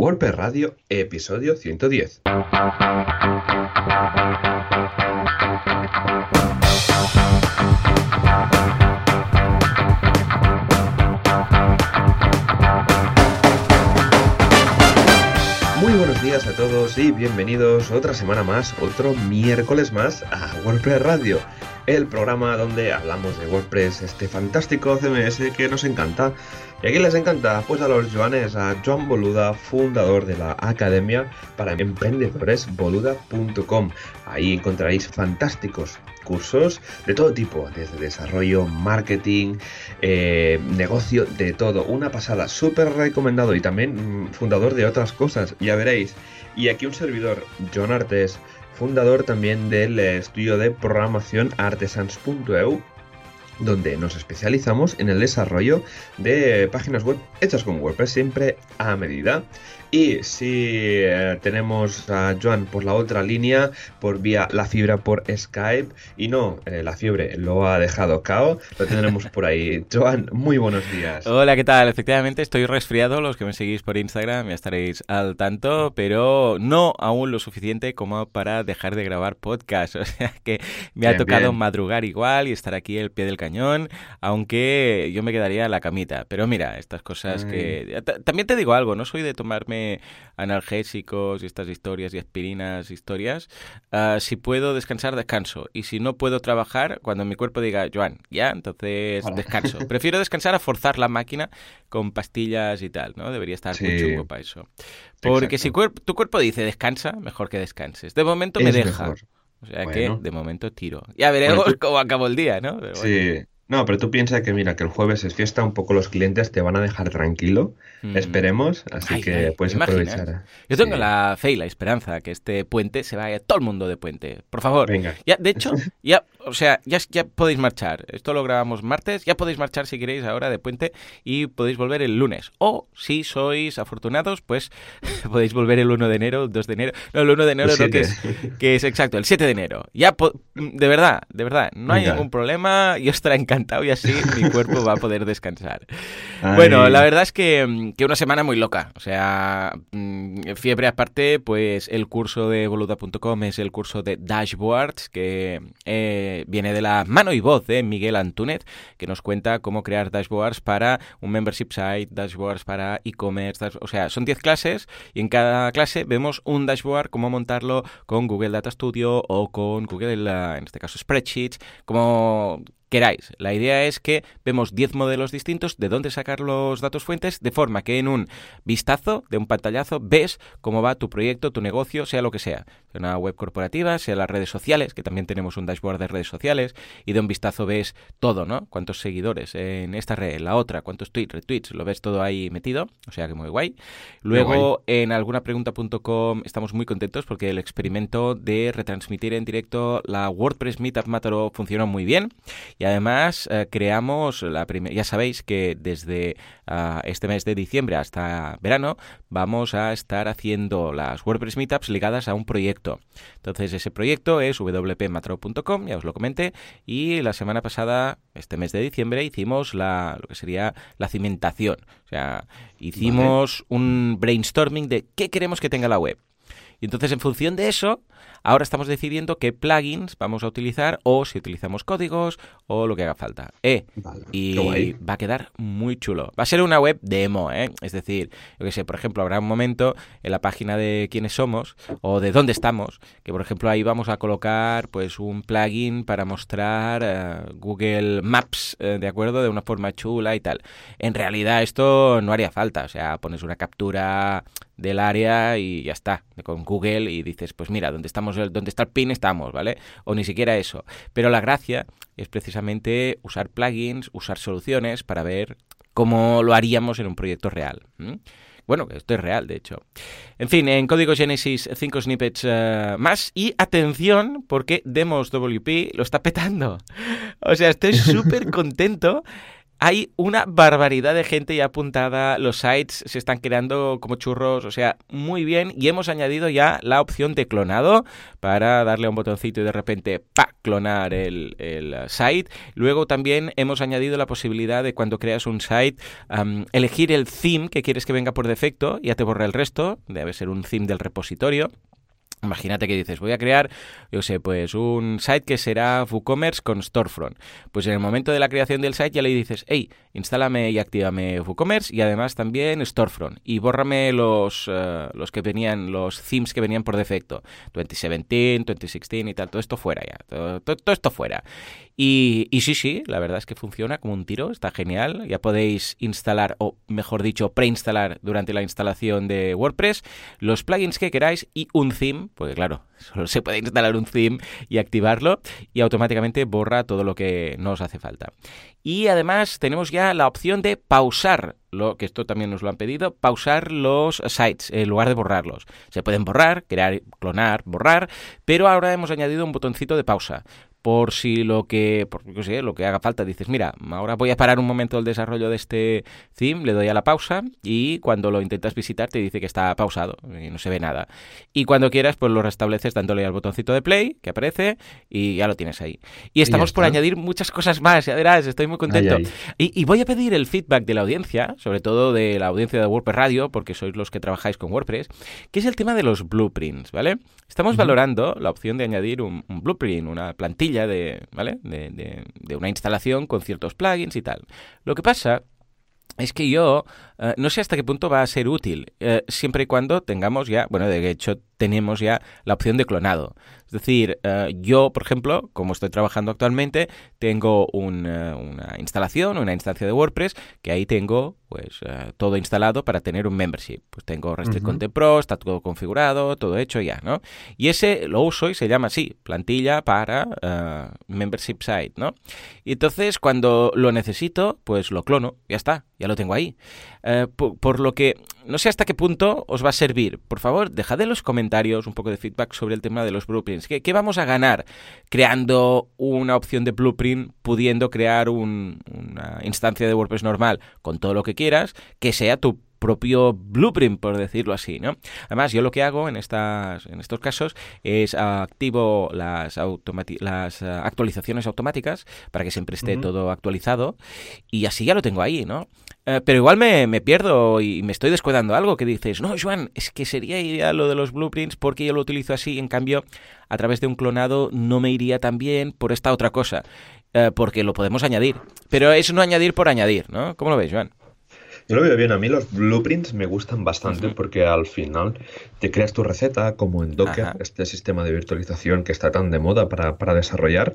WordPress Radio, episodio 110. Muy buenos días a todos y bienvenidos otra semana más, otro miércoles más a WordPress Radio, el programa donde hablamos de WordPress, este fantástico CMS que nos encanta. ¿Y a quién les encanta? Pues a los Joanes, a Joan Boluda, fundador de la Academia para Emprendedores, boluda.com. Ahí encontraréis fantásticos cursos de todo tipo, desde desarrollo, marketing, eh, negocio, de todo. Una pasada, súper recomendado y también mm, fundador de otras cosas, ya veréis. Y aquí un servidor, John Artes, fundador también del estudio de programación artesans.eu donde nos especializamos en el desarrollo de páginas web hechas con WordPress siempre a medida. Y si eh, tenemos a Joan por la otra línea, por vía la fibra por Skype, y no, eh, la fiebre lo ha dejado cao, lo tendremos por ahí. Joan, muy buenos días. Hola, ¿qué tal? Efectivamente, estoy resfriado. Los que me seguís por Instagram ya estaréis al tanto, pero no aún lo suficiente como para dejar de grabar podcast. O sea que me ha tocado madrugar igual y estar aquí al pie del cañón, aunque yo me quedaría en la camita. Pero mira, estas cosas que... También te digo algo, no soy de tomarme analgésicos y estas historias y aspirinas, historias, ah, si puedo descansar, descanso. Y si no puedo trabajar, cuando mi cuerpo diga, Joan, ya, entonces descanso. Prefiero descansar a forzar la máquina con pastillas y tal, ¿no? Debería estar muy chungo para eso. Porque si tu cuerpo dice descansa, mejor que descanses. De momento me deja. O sea que de momento tiro. Ya veremos cómo acabo el día, ¿no? sí. No, pero tú piensas que mira, que el jueves es fiesta, un poco los clientes te van a dejar tranquilo, mm. esperemos, así que puedes aprovechar. Yo tengo la fe y la esperanza que este puente se vaya todo el mundo de puente. Por favor. Venga. Ya, de hecho, ya, o sea, ya, ya podéis marchar. Esto lo grabamos martes, ya podéis marchar si queréis ahora de puente y podéis volver el lunes. O si sois afortunados, pues podéis volver el 1 de enero, el 2 de enero. No, el 1 de enero no, que es, que es exacto, el 7 de enero. Ya, de verdad, de verdad, no hay ningún problema. Yo estaré encantado y así mi cuerpo va a poder descansar. Bueno, la verdad es que, que, una semana muy loca. O sea, mm, fiebre aparte, pues el curso de boluda.com es el curso de dashboards que eh, viene de la mano y voz de Miguel Antúnez, que nos cuenta cómo crear dashboards para un membership site, dashboards para e-commerce. O sea, son 10 clases y en cada clase vemos un dashboard, cómo montarlo con Google Data Studio o con Google, en este caso, Spreadsheets, cómo queráis. La idea es que vemos 10 modelos distintos de dónde sacar los datos fuentes, de forma que en un vistazo, de un pantallazo, ves cómo va tu proyecto, tu negocio, sea lo que sea. Sea una web corporativa, sea las redes sociales, que también tenemos un dashboard de redes sociales, y de un vistazo ves todo, ¿no? Cuántos seguidores en esta red, en la otra, cuántos tweets, retweets, lo ves todo ahí metido, o sea que muy guay. Luego, en algunapregunta.com estamos muy contentos porque el experimento de retransmitir en directo la WordPress Meetup Mataró funcionó muy bien y además eh, creamos la primera, ya sabéis que desde ah, este mes de diciembre hasta verano vamos a estar haciendo las WordPress Meetups ligadas a un proyecto. Entonces ese proyecto es wpmatro.com, ya os lo comenté, y la semana pasada, este mes de diciembre, hicimos la, lo que sería la cimentación. O sea, hicimos un brainstorming de qué queremos que tenga la web. Y entonces en función de eso Ahora estamos decidiendo qué plugins vamos a utilizar o si utilizamos códigos o lo que haga falta. Eh, y va a quedar muy chulo. Va a ser una web demo, ¿eh? Es decir, yo que sé, por ejemplo, habrá un momento en la página de quiénes somos o de dónde estamos, que por ejemplo ahí vamos a colocar pues un plugin para mostrar eh, Google Maps, eh, ¿de acuerdo? De una forma chula y tal. En realidad esto no haría falta, o sea, pones una captura del área y ya está, con Google y dices, pues mira, donde estamos, donde está el pin estamos, ¿vale? O ni siquiera eso. Pero la gracia es precisamente usar plugins, usar soluciones para ver cómo lo haríamos en un proyecto real. Bueno, esto es real, de hecho. En fin, en Código Genesis 5 snippets eh, más. Y atención, porque Demos WP lo está petando. O sea, estoy súper contento hay una barbaridad de gente ya apuntada, los sites se están creando como churros, o sea, muy bien, y hemos añadido ya la opción de clonado para darle a un botoncito y de repente, pa, clonar el, site. Luego también hemos añadido la posibilidad de cuando creas un site, elegir el theme que quieres que venga por defecto, ya te borra el resto, debe ser un theme del repositorio. Imagínate que dices, voy a crear, yo sé, pues un site que será WooCommerce con Storefront. Pues en el momento de la creación del site ya le dices, hey, instálame y actívame WooCommerce y además también Storefront. Y bórrame los, eh, los que venían, los themes que venían por defecto. 2017, 2016 y tal, todo esto fuera ya. Todo, todo esto fuera. Y, y, sí, sí, la verdad es que funciona como un tiro, está genial. Ya podéis instalar, o mejor dicho, preinstalar durante la instalación de WordPress los plugins que queráis y un theme porque claro, solo se puede instalar un theme y activarlo y automáticamente borra todo lo que nos hace falta. Y además tenemos ya la opción de pausar, lo, que esto también nos lo han pedido, pausar los sites en lugar de borrarlos. Se pueden borrar, crear, clonar, borrar, pero ahora hemos añadido un botoncito de pausa por si lo que, por, sé, lo que haga falta, dices, mira, ahora voy a parar un momento el desarrollo de este theme, le doy a la pausa y cuando lo intentas visitar te dice que está pausado y no se ve nada. Y cuando quieras, pues lo restableces dándole al botoncito de play que aparece y ya lo tienes ahí. Y estamos por añadir muchas cosas más, ya verás, estoy muy contento. Y, y, voy a pedir el feedback de la audiencia, sobre todo de la audiencia de WordPress Radio, porque sois los que trabajáis con WordPress, que es el tema de los blueprints, ¿vale? Estamos valorando la opción de añadir un, blueprint, una plantilla de, ¿vale? De, de, una instalación con ciertos plugins y tal. Lo que pasa es que yo eh, no sé hasta qué punto va a ser útil, eh, siempre y cuando tengamos ya, bueno, de hecho tenemos ya la opción de clonado. Es decir, eh, yo, por ejemplo, como estoy trabajando actualmente, tengo una instalación, una instancia de WordPress, que ahí tengo pues eh, todo instalado para tener un membership. Pues tengo Restrict Content Pro, está todo configurado, todo hecho ya, ¿no? Y ese lo uso y se llama así, plantilla para membership site, ¿no? Y entonces cuando lo necesito, pues lo clono, ya está, ya lo tengo ahí. por, lo que no sé hasta qué punto os va a servir. Por favor, dejad en los comentarios un poco de feedback sobre el tema de los blueprints. ¿Qué, vamos a ganar creando una opción de blueprint, pudiendo crear una instancia de WordPress normal con todo lo que quieras, que sea tu propio blueprint, por decirlo así, ¿no? Además, yo lo que hago en, estas, en estos casos es activo las, las eh, actualizaciones automáticas para que siempre esté todo actualizado y así ya lo tengo ahí, ¿no? Eh, pero igual me, me, pierdo y me estoy descuidando algo que dices, no, Joan, es que sería ideal lo de los blueprints porque yo lo utilizo así, en cambio, a través de un clonado no me iría tan bien por esta otra cosa, eh, porque lo podemos añadir. Pero es no añadir por añadir, ¿no? ¿Cómo lo ves, Joan? Yo lo veo bien, a mí los blueprints me gustan bastante porque al final te creas tu receta como en Docker, este sistema de virtualización que está tan de moda para, para desarrollar,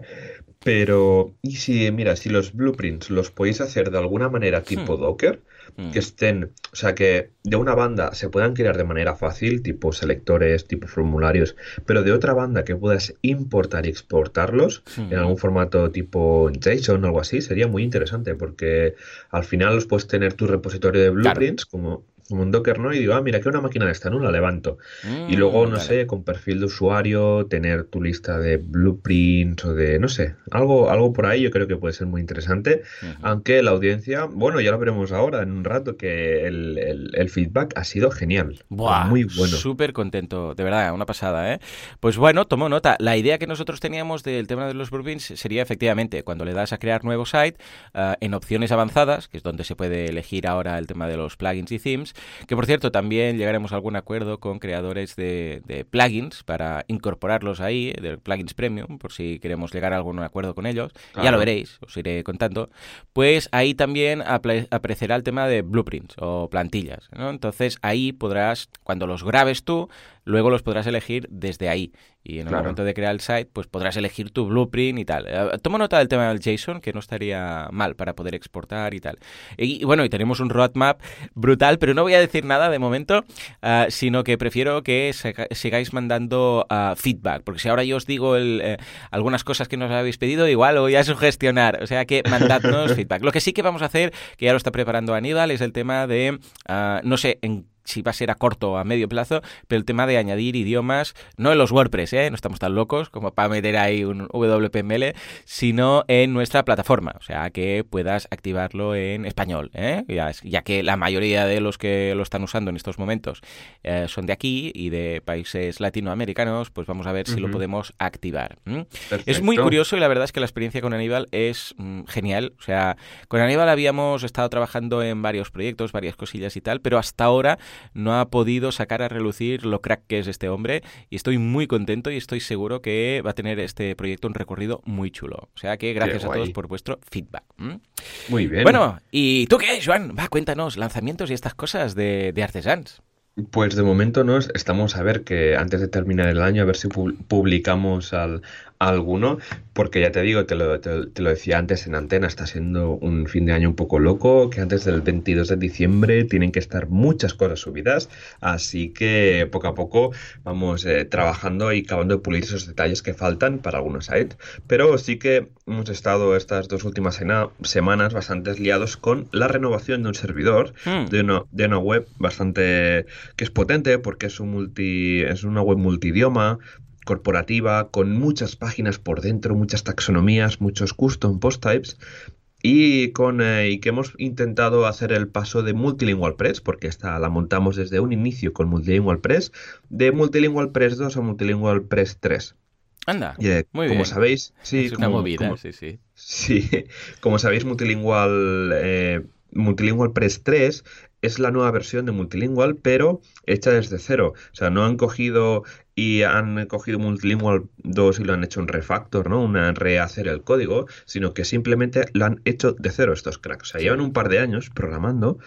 pero, ¿y si, mira, si los blueprints los podéis hacer de alguna manera tipo hmm. Docker? Hmm. Que estén, o sea, que de una banda se puedan crear de manera fácil, tipo selectores, tipo formularios, pero de otra banda que puedas importar y exportarlos en hmm. algún formato tipo JSON o algo así, sería muy interesante porque al final los puedes tener tu repositorio de blueprints como como un Docker, ¿no? Y digo, ah, mira, que una máquina de esta, ¿no? La levanto. y mm, luego, no sé, con perfil de usuario, tener tu lista de blueprints o de, no sé, algo, algo por ahí yo creo que puede ser muy interesante. Aunque la audiencia, bueno, ya lo veremos ahora en un rato, que el, feedback ha sido genial. muy bueno. Súper contento, de verdad, una pasada, ¿eh? Pues bueno, tomo nota. La idea que nosotros teníamos del tema de los blueprints sería efectivamente, cuando le das a crear nuevo site, ah, en opciones avanzadas, que es donde se puede elegir ahora el tema de los plugins y themes, que por cierto también llegaremos a algún acuerdo con creadores de, plugins para incorporarlos ahí, de plugins premium, por si queremos llegar a algún acuerdo con ellos. Ya lo veréis, os iré contando. Pues ahí también aparecerá el tema de blueprints o plantillas. Entonces ahí podrás, cuando los grabes tú, luego los podrás elegir desde ahí. Y en el momento de crear el site, pues podrás elegir tu blueprint y tal. Eh, tomo nota del tema del JSON, que no estaría mal para poder exportar y tal. Y, bueno, y tenemos un roadmap brutal, pero no voy a decir nada de momento, ah, sino que prefiero que sigáis mandando ah, feedback, porque si ahora yo os digo eh, algunas cosas que nos habéis pedido, igual voy a sugestionar. O sea que mandadnos feedback. Lo que sí que vamos a hacer, que ya lo está preparando Aníbal, es el tema de, ah, no sé, en si va a ser a corto o a medio plazo, pero el tema de añadir idiomas, no en los WordPress, ¿eh? no estamos tan locos como para meter ahí un WPML, sino en nuestra plataforma, o sea, que puedas activarlo en español, ¿eh? ya, que la mayoría de los que lo están usando en estos momentos eh, son de aquí y de países latinoamericanos, pues vamos a ver si lo podemos activar. Es muy curioso y la verdad es que la experiencia con Aníbal es mm, genial, o sea, con Aníbal habíamos estado trabajando en varios proyectos, varias cosillas y tal, pero hasta ahora no ha podido sacar a relucir lo crack que es este hombre y estoy muy contento y estoy seguro que va a tener este proyecto un recorrido muy chulo. O sea que gracias a todos por vuestro feedback. Muy bien. Bueno, ¿y tú qué, Joan? Va, cuéntanos, lanzamientos y estas cosas de, de Artesans. Pues de momento nos estamos a ver que antes de terminar el año, a ver si publicamos al, alguno, porque ya te digo, te lo, te, lo, decía antes en antena, está siendo un fin de año un poco loco, que antes del 22 de diciembre tienen que estar muchas cosas subidas, así que poco a poco vamos eh, trabajando y acabando de pulir esos detalles que faltan para algunos sites, pero sí que hemos estado estas dos últimas semanas bastante liados con la renovación de un servidor, hmm. de, una, de una web bastante que es potente porque es un multi es una web multidioma corporativa, con muchas páginas por dentro, muchas taxonomías, muchos custom post types. Y, con, eh, y que hemos intentado hacer el paso de Multilingual Press, porque esta la montamos desde un inicio con Multilingual Press, de Multilingual Press 2 a Multilingual Press 3. Anda, eh, muy como sabéis, sí, es una movida, sí, sí. Sí, como sabéis, Multilingual, eh, Multilingual Press 3 es la nueva versión de Multilingual, pero hecha desde cero. O sea, no han cogido y han cogido Multilingual 2 y lo han hecho un refactor, ¿no? Una rehacer el código, sino que simplemente lo han hecho de cero estos cracks. O sea, llevan un par de años programando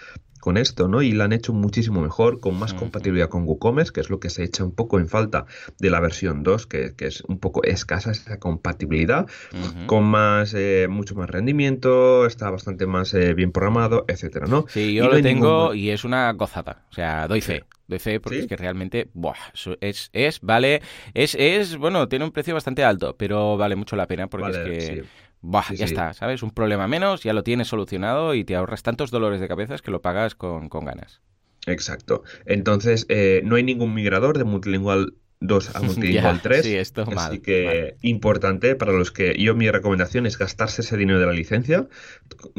con esto, ¿no? Y lo han hecho muchísimo mejor, con más compatibilidad con WooCommerce, que es lo que se echa un poco en falta de la versión 2, que, es un poco escasa esa compatibilidad, con más, eh, mucho más rendimiento, está bastante más eh, bien programado, etcétera, ¿no? Sí, yo lo tengo y es una gozada, o sea, doy fe. Doy fe porque es que realmente buah, es, es, vale, es, es, bueno, tiene un precio bastante alto, pero vale mucho la pena porque es que Bah, ya está, ¿sabes? Un problema menos, ya lo tienes solucionado y te ahorras tantos dolores de cabeza que lo pagas con, ganas. Exacto. Entonces, eh, no hay ningún migrador de multilingual 2 a multilingual 3. Sí, esto Así que importante para los que yo mi recomendación es gastarse ese dinero de la licencia.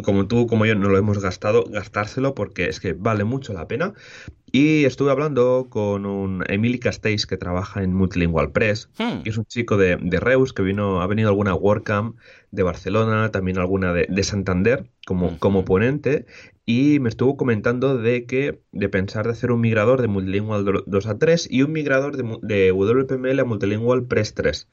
Como tú, como yo no lo hemos gastado, gastárselo porque es que vale mucho la pena. Y estuve hablando con un Emily Castells que trabaja en Multilingual Press, hmm. que es un chico de, Reus que vino, ha venido a alguna WordCamp de Barcelona, también alguna de, Santander como, como ponente, y me estuvo comentando de que de pensar de hacer un migrador de Multilingual 2 a 3 y un migrador de, de WPML a Multilingual Press 3.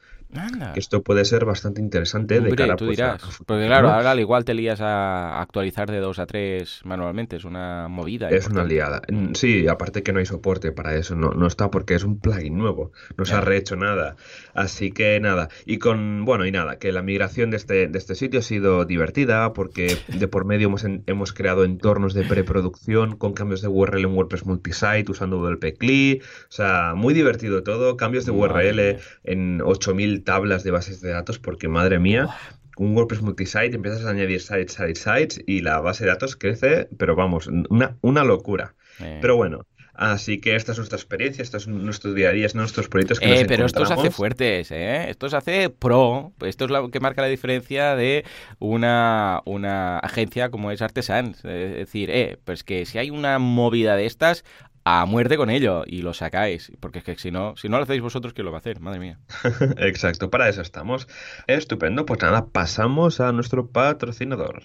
Esto puede ser bastante interesante de cara tú pues, dirás. Porque claro, ahora al igual te lías a actualizar de 2 a 3 manualmente, es una movida. Es una liada. Mm, sí, aparte que no hay soporte para eso, no, no está porque es un plugin nuevo, no se ha rehecho nada. Así que nada, y con, bueno, y nada, que la migración de este, de este sitio ha sido divertida porque de por medio hemos, hemos creado entornos de preproducción con cambios de URL en WordPress multisite usando WP CLI, o sea, muy divertido todo, cambios de URL en 8000 tablas de bases de datos porque, madre mía, un WordPress multisite, empiezas a añadir sites, sites, sites y la base de datos crece, pero vamos, una, una locura. Eh. Pero bueno, Así que esta es nuestra experiencia, esto es nuestro día a día, nuestros proyectos que eh, Pero esto se hace fuertes, ¿eh? Esto se hace pro. Esto es lo que marca la diferencia de una, una agencia como es Artesans. Es decir, eh, pues que si hay una movida de estas, a muerte con ello y lo sacáis, porque es que si no, si no lo hacéis vosotros, ¿quién lo va a hacer? Madre mía. Exacto, para eso estamos. Estupendo, pues nada, pasamos a nuestro patrocinador.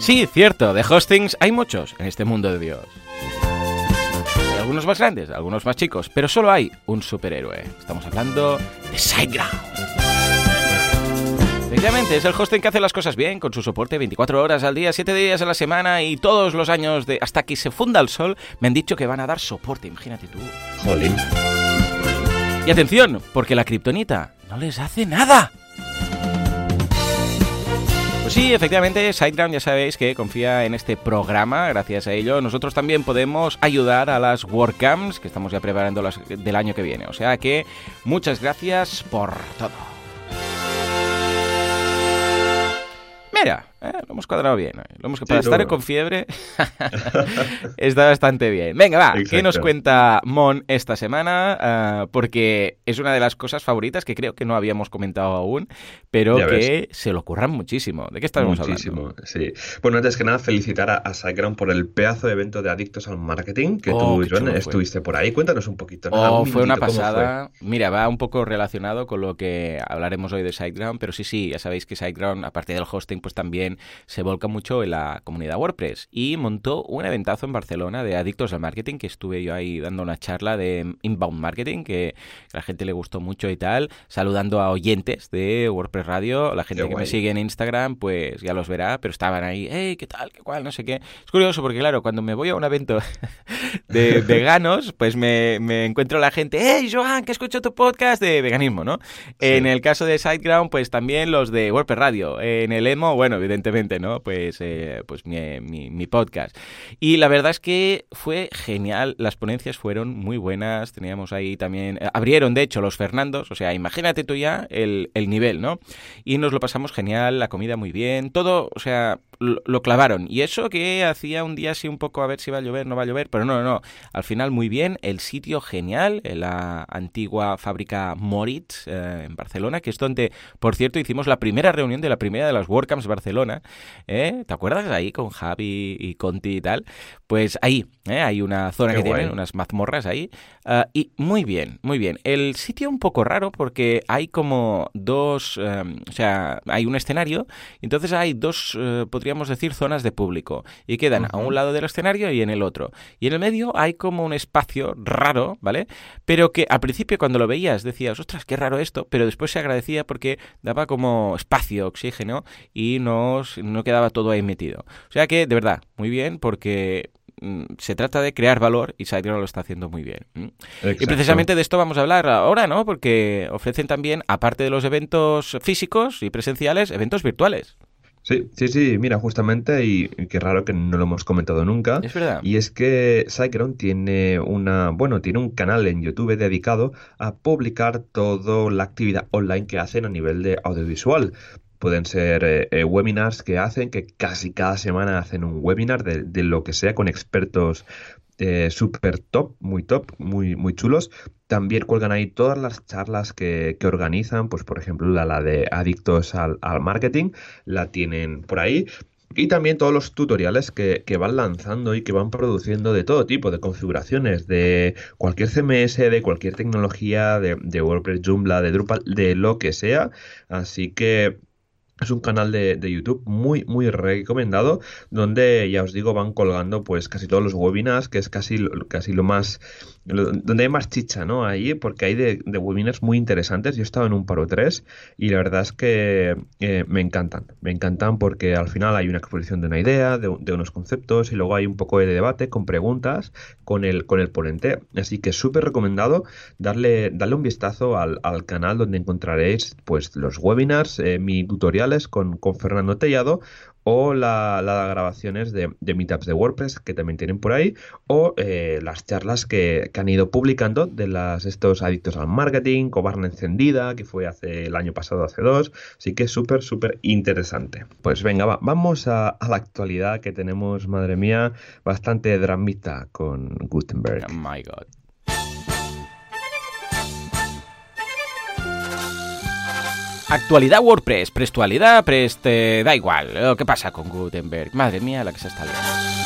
Sí, cierto, de hostings hay muchos en este mundo de Dios. algunos más grandes, algunos más chicos, pero solo hay un superhéroe. Estamos hablando de SiteGround. Efectivamente, es el hosting que hace las cosas bien, con su soporte 24 horas al día, 7 días a la semana y todos los años de hasta que se funda el sol, me han dicho que van a dar soporte, imagínate tú. Jolín. Y atención, porque la kriptonita no les hace nada. Pues sí, efectivamente, SiteGround ya sabéis que confía en este programa. Gracias a ello, nosotros también podemos ayudar a las WordCamps que estamos ya preparando las del año que viene. O sea que muchas gracias por todo. Mira, eh, lo hemos cuadrado bien. Lo hemos, para estar con fiebre está bastante bien. Venga, va, ¿qué nos cuenta Mon esta semana? Ah, porque es una de las cosas favoritas que creo que no habíamos comentado aún, pero que se lo ocurran muchísimo. ¿De qué estamos muchísimo, sí. Bueno, antes que nada, felicitar a, a por el pedazo de evento de Adictos al Marketing que oh, tú, estuviste por ahí. Cuéntanos un poquito. Oh, fue una pasada. Mira, va un poco relacionado con lo que hablaremos hoy de SiteGround, pero sí, sí, ya sabéis que SiteGround, aparte del hosting, pues también se volca mucho en la comunidad WordPress y montó un eventazo en Barcelona de Adictos al Marketing, que estuve yo ahí dando una charla de Inbound Marketing, que a la gente le gustó mucho y tal, saludando a oyentes de WordPress Radio, la gente que me sigue en Instagram, pues ya los verá, pero estaban ahí, hey, ¿qué tal? ¿Qué cual? No sé qué. Es curioso porque, claro, cuando me voy a un evento de veganos, pues me, me encuentro la gente, hey, Joan, que escucho tu podcast de veganismo, ¿no? En el caso de SiteGround, pues también los de WordPress Radio. En el emo, bueno, evidentemente, ¿no? Pues, eh, pues mi, mi, podcast. Y la verdad es que fue genial, las ponencias fueron muy buenas, teníamos ahí también, eh, abrieron de hecho los Fernandos, o sea, imagínate tú ya el, el nivel, ¿no? Y nos lo pasamos genial, la comida muy bien, todo, o sea, lo, clavaron. Y eso que hacía un día así un poco a ver si va a llover, no va a llover, pero no, no, no. Al final muy bien, el sitio genial, en la antigua fábrica Moritz eh, en Barcelona, que es donde, por cierto, hicimos la primera reunión de la primera de las WordCamps Barcelona. ¿eh? ¿Te acuerdas ahí con Javi y Conti y tal? Pues ahí, ¿eh? hay una zona que tienen, unas mazmorras ahí. Ah, y muy bien, muy bien. El sitio un poco raro porque hay como dos, o sea, hay un escenario, entonces hay dos, podría podríamos decir, zonas de público. Y quedan a un lado del escenario y en el otro. Y en el medio hay como un espacio raro, ¿vale? Pero que al principio cuando lo veías decías, ostras, qué raro esto, pero después se agradecía porque daba como espacio, oxígeno y no, no quedaba todo ahí metido. O sea que, de verdad, muy bien porque mm, se trata de crear valor y SiteGround lo está haciendo muy bien. Y precisamente de esto vamos a hablar ahora, ¿no? Porque ofrecen también, aparte de los eventos físicos y presenciales, eventos virtuales. Sí, sí, sí, mira, justamente, y qué raro que no lo hemos comentado nunca. Es verdad. Y es que SiteGround tiene una, bueno, tiene un canal en YouTube dedicado a publicar toda la actividad online que hacen a nivel de audiovisual. Pueden ser eh, eh, webinars que hacen, que casi cada semana hacen un webinar de, de lo que sea con expertos eh, super top, muy top, muy, muy chulos. También cuelgan ahí todas las charlas que, organizan, pues por ejemplo la, la de adictos al, marketing, la tienen por ahí. Y también todos los tutoriales que, van lanzando y que van produciendo de todo tipo de configuraciones, de cualquier CMS, de cualquier tecnología, de, de WordPress, Joomla, de Drupal, de lo que sea. Así que es un canal de, YouTube muy, muy recomendado, donde ya os digo, van colgando pues casi todos los webinars, que es casi, casi lo más donde hay más chicha, ¿no? Ahí, porque hay de, webinars muy interesantes. Yo he estado en un paro 3 y la verdad es que eh, me encantan. Me encantan porque al final hay una exposición de una idea, de, unos conceptos y luego hay un poco de debate con preguntas con el, con el ponente. Así que súper recomendado darle, darle un vistazo al, canal donde encontraréis pues los webinars, eh, tutoriales con, con Fernando Tellado o las grabaciones de, meetups de WordPress que también tienen por ahí, o eh, las charlas que, han ido publicando de las, estos adictos al marketing, Cobarna Encendida, que fue hace el año pasado, hace dos, así que súper, súper interesante. Pues venga, vamos a, la actualidad que tenemos, madre mía, bastante dramita con Gutenberg. Oh my God. Actualidad WordPress, prestualidad, preste... da igual. ¿Qué pasa con Gutenberg? Madre mía, la que se está liando.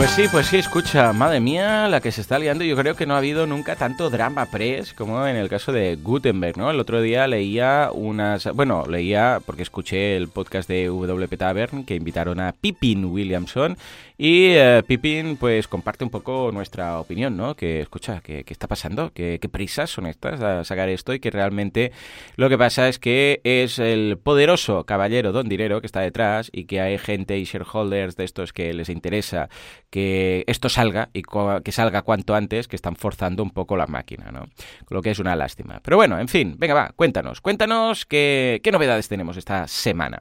Pues sí, pues sí, escucha, madre mía, la que se está liando. Yo creo que no ha habido nunca tanto drama press como en el caso de Gutenberg, ¿no? El otro día leía unas. Bueno, leía porque escuché el podcast de WP Tavern que invitaron a Pippin Williamson y eh, Pippin, pues comparte un poco nuestra opinión, ¿no? Que escucha, ¿qué, está pasando? ¿Qué, prisas son estas a sacar esto? Y que realmente lo que pasa es que es el poderoso caballero Don Dinero que está detrás y que hay gente y shareholders de estos que les interesa que esto salga y que salga cuanto antes, que están forzando un poco la máquina, ¿no? Lo que es una lástima. Pero bueno, en fin, venga, va, cuéntanos, cuéntanos qué, qué novedades tenemos esta semana.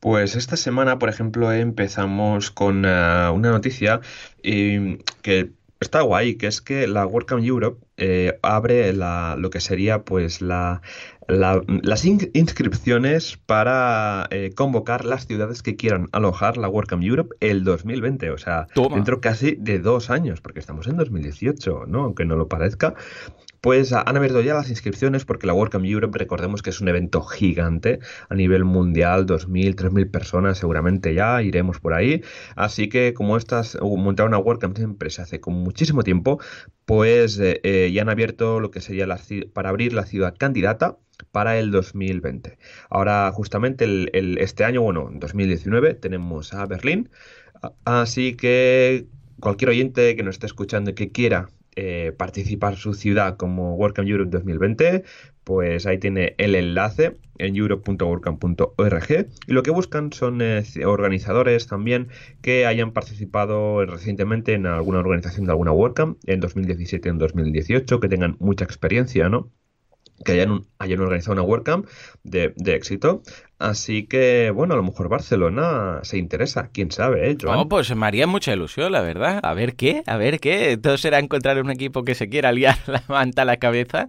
Pues esta semana, por ejemplo, empezamos con eh, una noticia que está guay, que es que la WordCamp Europe eh, abre la, lo que sería pues la, las inscripciones para eh, convocar las ciudades que quieran alojar la WordCamp Europe el 2020, o sea, dentro casi de dos años, porque estamos en 2018, ¿no? Aunque no lo parezca. Pues han abierto ya las inscripciones porque la WordCamp Europe, recordemos que es un evento gigante a nivel mundial, 2.000, 3.000 personas seguramente ya, iremos por ahí. Así que como estas, montar una WordCamp siempre se hace con muchísimo tiempo, pues eh, eh, ya han abierto lo que sería la, para abrir la ciudad candidata para el 2020. Ahora justamente este año, bueno, en 2019 tenemos a Berlín, así que cualquier oyente que nos esté escuchando y que quiera eh, participar su ciudad como WordCamp Europe 2020, pues ahí tiene el enlace en europe.wordcamp.org y lo que buscan son eh, organizadores también que hayan participado recientemente en alguna organización de alguna WordCamp en 2017 en 2018, que tengan mucha experiencia, ¿no? que hayan, organizado una WordCamp de, éxito Así que, bueno, a lo mejor Barcelona se interesa, quién sabe, ¿eh, Joan? Oh, pues me haría mucha ilusión, la verdad. A ver qué, a ver qué. Todo será encontrar un equipo que se quiera liar la manta a la cabeza,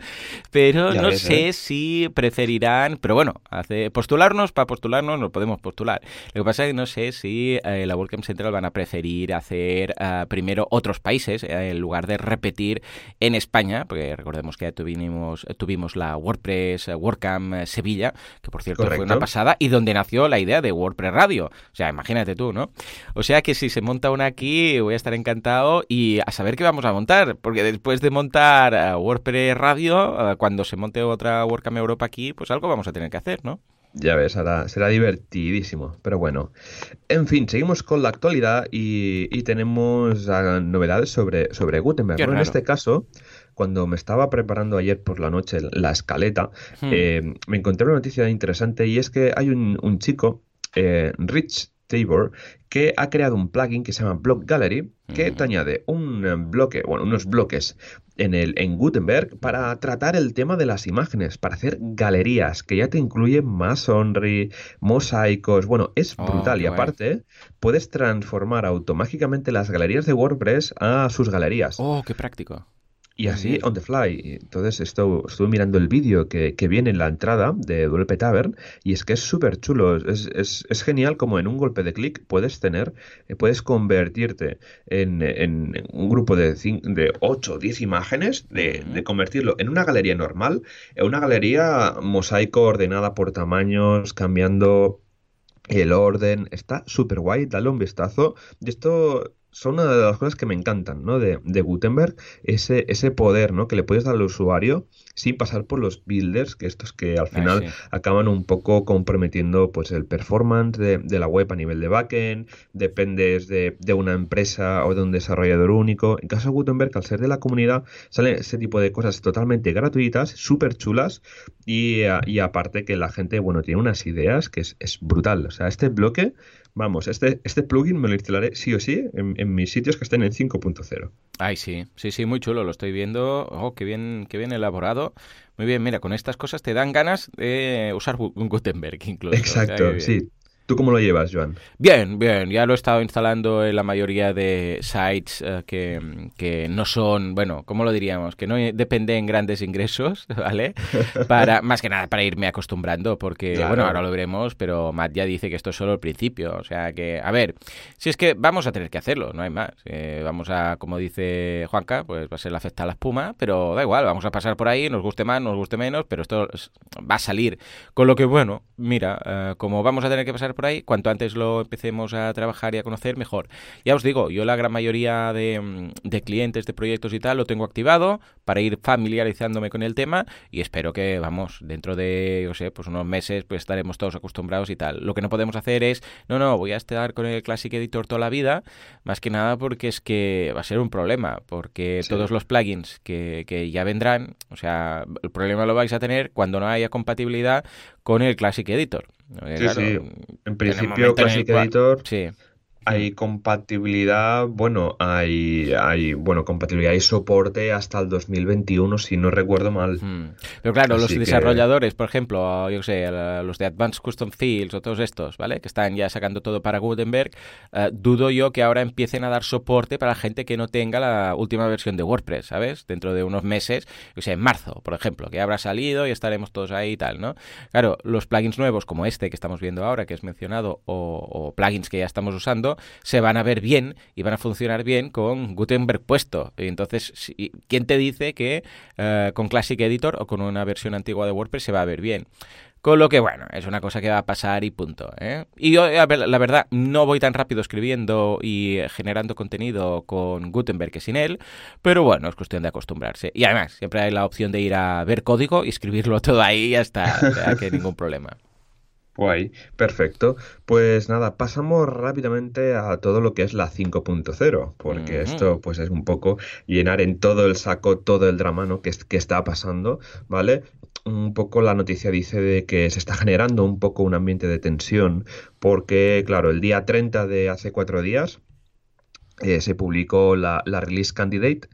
pero no sé ¿eh? si preferirán, pero bueno, hace, postularnos, para postularnos nos podemos postular. Lo que pasa es que no sé si eh, la WordCamp Central van a preferir hacer ah, primero otros países eh, en lugar de repetir en España, porque recordemos que ya tuvimos, tuvimos la WordPress WordCamp Sevilla, que por cierto fue una pasada y donde nació la idea de WordPress Radio. O sea, imagínate tú, ¿no? O sea que si se monta una aquí, voy a estar encantado y a saber qué vamos a montar, porque después de montar eh, WordPress Radio, eh, cuando se monte otra WordCamp Europa aquí, pues algo vamos a tener que hacer, ¿no? Ya ves, será, divertidísimo. Pero bueno, en fin, seguimos con la actualidad y, tenemos ah, novedades sobre, sobre Gutenberg. en este caso, cuando me estaba preparando ayer por la noche la escaleta, hmm. eh, me encontré una noticia interesante y es que hay un, chico, eh, Rich Tabor, que ha creado un plugin que se llama Block Gallery, que hmm. te añade un bloque, bueno, unos bloques en, el, en Gutenberg para tratar el tema de las imágenes, para hacer galerías, que ya te incluye masonry, mosaicos, bueno, es oh, brutal. y aparte, puedes transformar automáticamente las galerías de WordPress a sus galerías. Oh, qué práctico. Y así, on the fly. Entonces esto, estuve mirando el vídeo que, que, viene en la entrada de Golpe Tavern y es que es súper chulo. Es, es, es, genial como en un golpe de clic puedes tener, eh, puedes convertirte en, en un grupo de, de 8 o 10 imágenes, de, de, convertirlo en una galería normal, en una galería mosaico ordenada por tamaños, cambiando el orden. Está súper guay, dale un vistazo. Y esto son una de las cosas que me encantan, ¿no? De, de, Gutenberg, ese, ese poder, ¿no? Que le puedes dar al usuario sin pasar por los builders, que estos que al final acaban un poco comprometiendo, pues, el performance de, la web a nivel de backend, dependes de, de, una empresa o de un desarrollador único. En caso de Gutenberg, al ser de la comunidad, salen ese tipo de cosas totalmente gratuitas, súper chulas, y, y, aparte que la gente, bueno, tiene unas ideas que es, es brutal. O sea, este bloque Vamos, este, este plugin me lo instalaré sí o sí en, mis sitios que estén en 5.0. Ay, sí, sí, sí, muy chulo, lo estoy viendo. Oh, qué bien, qué bien elaborado. Muy bien, mira, con estas cosas te dan ganas de usar Gutenberg incluso. Exacto, sí. ¿Tú cómo lo llevas, Joan? Bien, bien. Ya lo he estado instalando en la mayoría de sites eh, que, no son, bueno, ¿cómo lo diríamos? Que no dependen grandes ingresos, ¿vale? Para, más que nada para irme acostumbrando, porque, bueno, ahora lo veremos, pero Matt ya dice que esto es solo el principio. O sea que, a ver, si es que vamos a tener que hacerlo, no hay más. Eh, vamos a, como dice Juanca, pues va a ser la festa a la espuma, pero da igual, vamos a pasar por ahí, nos guste más, nos guste menos, pero esto va a salir. Con lo que, bueno, mira, eh, como vamos a tener que pasar por ahí, cuanto antes lo empecemos a trabajar y a conocer, mejor. Ya os digo, yo la gran mayoría de, clientes, de proyectos y tal, lo tengo activado para ir familiarizándome con el tema y espero que, vamos, dentro de, yo sé, pues unos meses, pues estaremos todos acostumbrados y tal. Lo que no podemos hacer es, no, no, voy a estar con el Classic Editor toda la vida, más que nada porque es que va a ser un problema, porque todos los plugins que, que ya vendrán, o sea, el problema lo vais a tener cuando no haya compatibilidad con el Classic Editor. Sí, sí. En principio, Classic Editor. Sí. Hay compatibilidad, bueno, hay, hay, bueno, compatibilidad y soporte hasta el 2021, si no recuerdo mal. Hmm. Pero claro, los desarrolladores, por ejemplo, yo sé, los de Advanced Custom Fields o todos estos, ¿vale? Que están ya sacando todo para Gutenberg, eh, dudo yo que ahora empiecen a dar soporte para gente que no tenga la última versión de WordPress, ¿sabes? Dentro de unos meses, yo sé, en marzo, por ejemplo, que habrá salido y estaremos todos ahí y tal, ¿no? Claro, los plugins nuevos como este que estamos viendo ahora, que es mencionado, o plugins que ya estamos usando, se van a ver bien y van a funcionar bien con Gutenberg puesto. Y entonces, ¿quién te dice que eh, con Classic Editor o con una versión antigua de WordPress se va a ver bien? Con lo que, bueno, es una cosa que va a pasar y punto. ¿eh? Y yo, la verdad, no voy tan rápido escribiendo y generando contenido con Gutenberg que sin él, pero bueno, es cuestión de acostumbrarse. Y además, siempre hay la opción de ir a ver código y escribirlo todo ahí y ya está. Que ningún problema. Guay, perfecto. Pues nada, pasamos rápidamente a todo lo que es la 5.0, porque esto pues es un poco llenar en todo el saco todo el drama ¿no? que, que está pasando, ¿vale? Un poco la noticia dice de que se está generando un poco un ambiente de tensión, porque claro, el día 30 de hace cuatro días eh, se publicó la, Release Candidate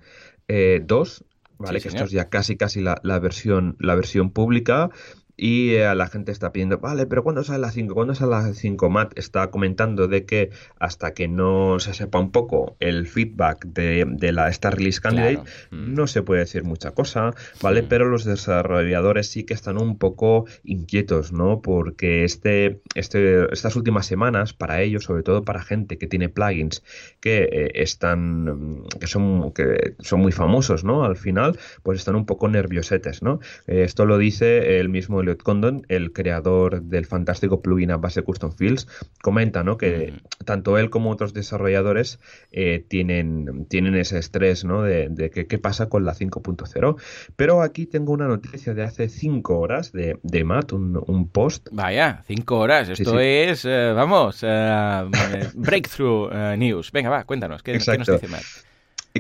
2, eh, ¿vale? que esto es ya casi casi la, la, versión, la versión pública y eh, la gente está pidiendo, vale, pero ¿cuándo sale la 5? ¿Cuándo sale la 5? Matt está comentando de que hasta que no se sepa un poco el feedback de, de la esta release candidate, mm. no se puede decir mucha cosa, ¿vale? Mm. Pero los desarrolladores sí que están un poco inquietos, ¿no? Porque este, este, estas últimas semanas, para ellos, sobre todo para gente que tiene plugins que eh, están, que son, que son muy famosos, ¿no? Al final, pues están un poco nerviosetes, ¿no? Eh, esto lo dice el mismo Elliot Condon, el creador del fantástico plugin a base Custom Fields, comenta ¿no? que tanto él como otros desarrolladores eh, tienen, tienen ese estrés ¿no? de, qué pasa con la 5.0. Pero aquí tengo una noticia de hace 5 horas de, de Matt, un, post. Vaya, 5 horas. Esto es, eh, vamos, eh, breakthrough news. Venga, va, cuéntanos, ¿qué, nos dice Matt?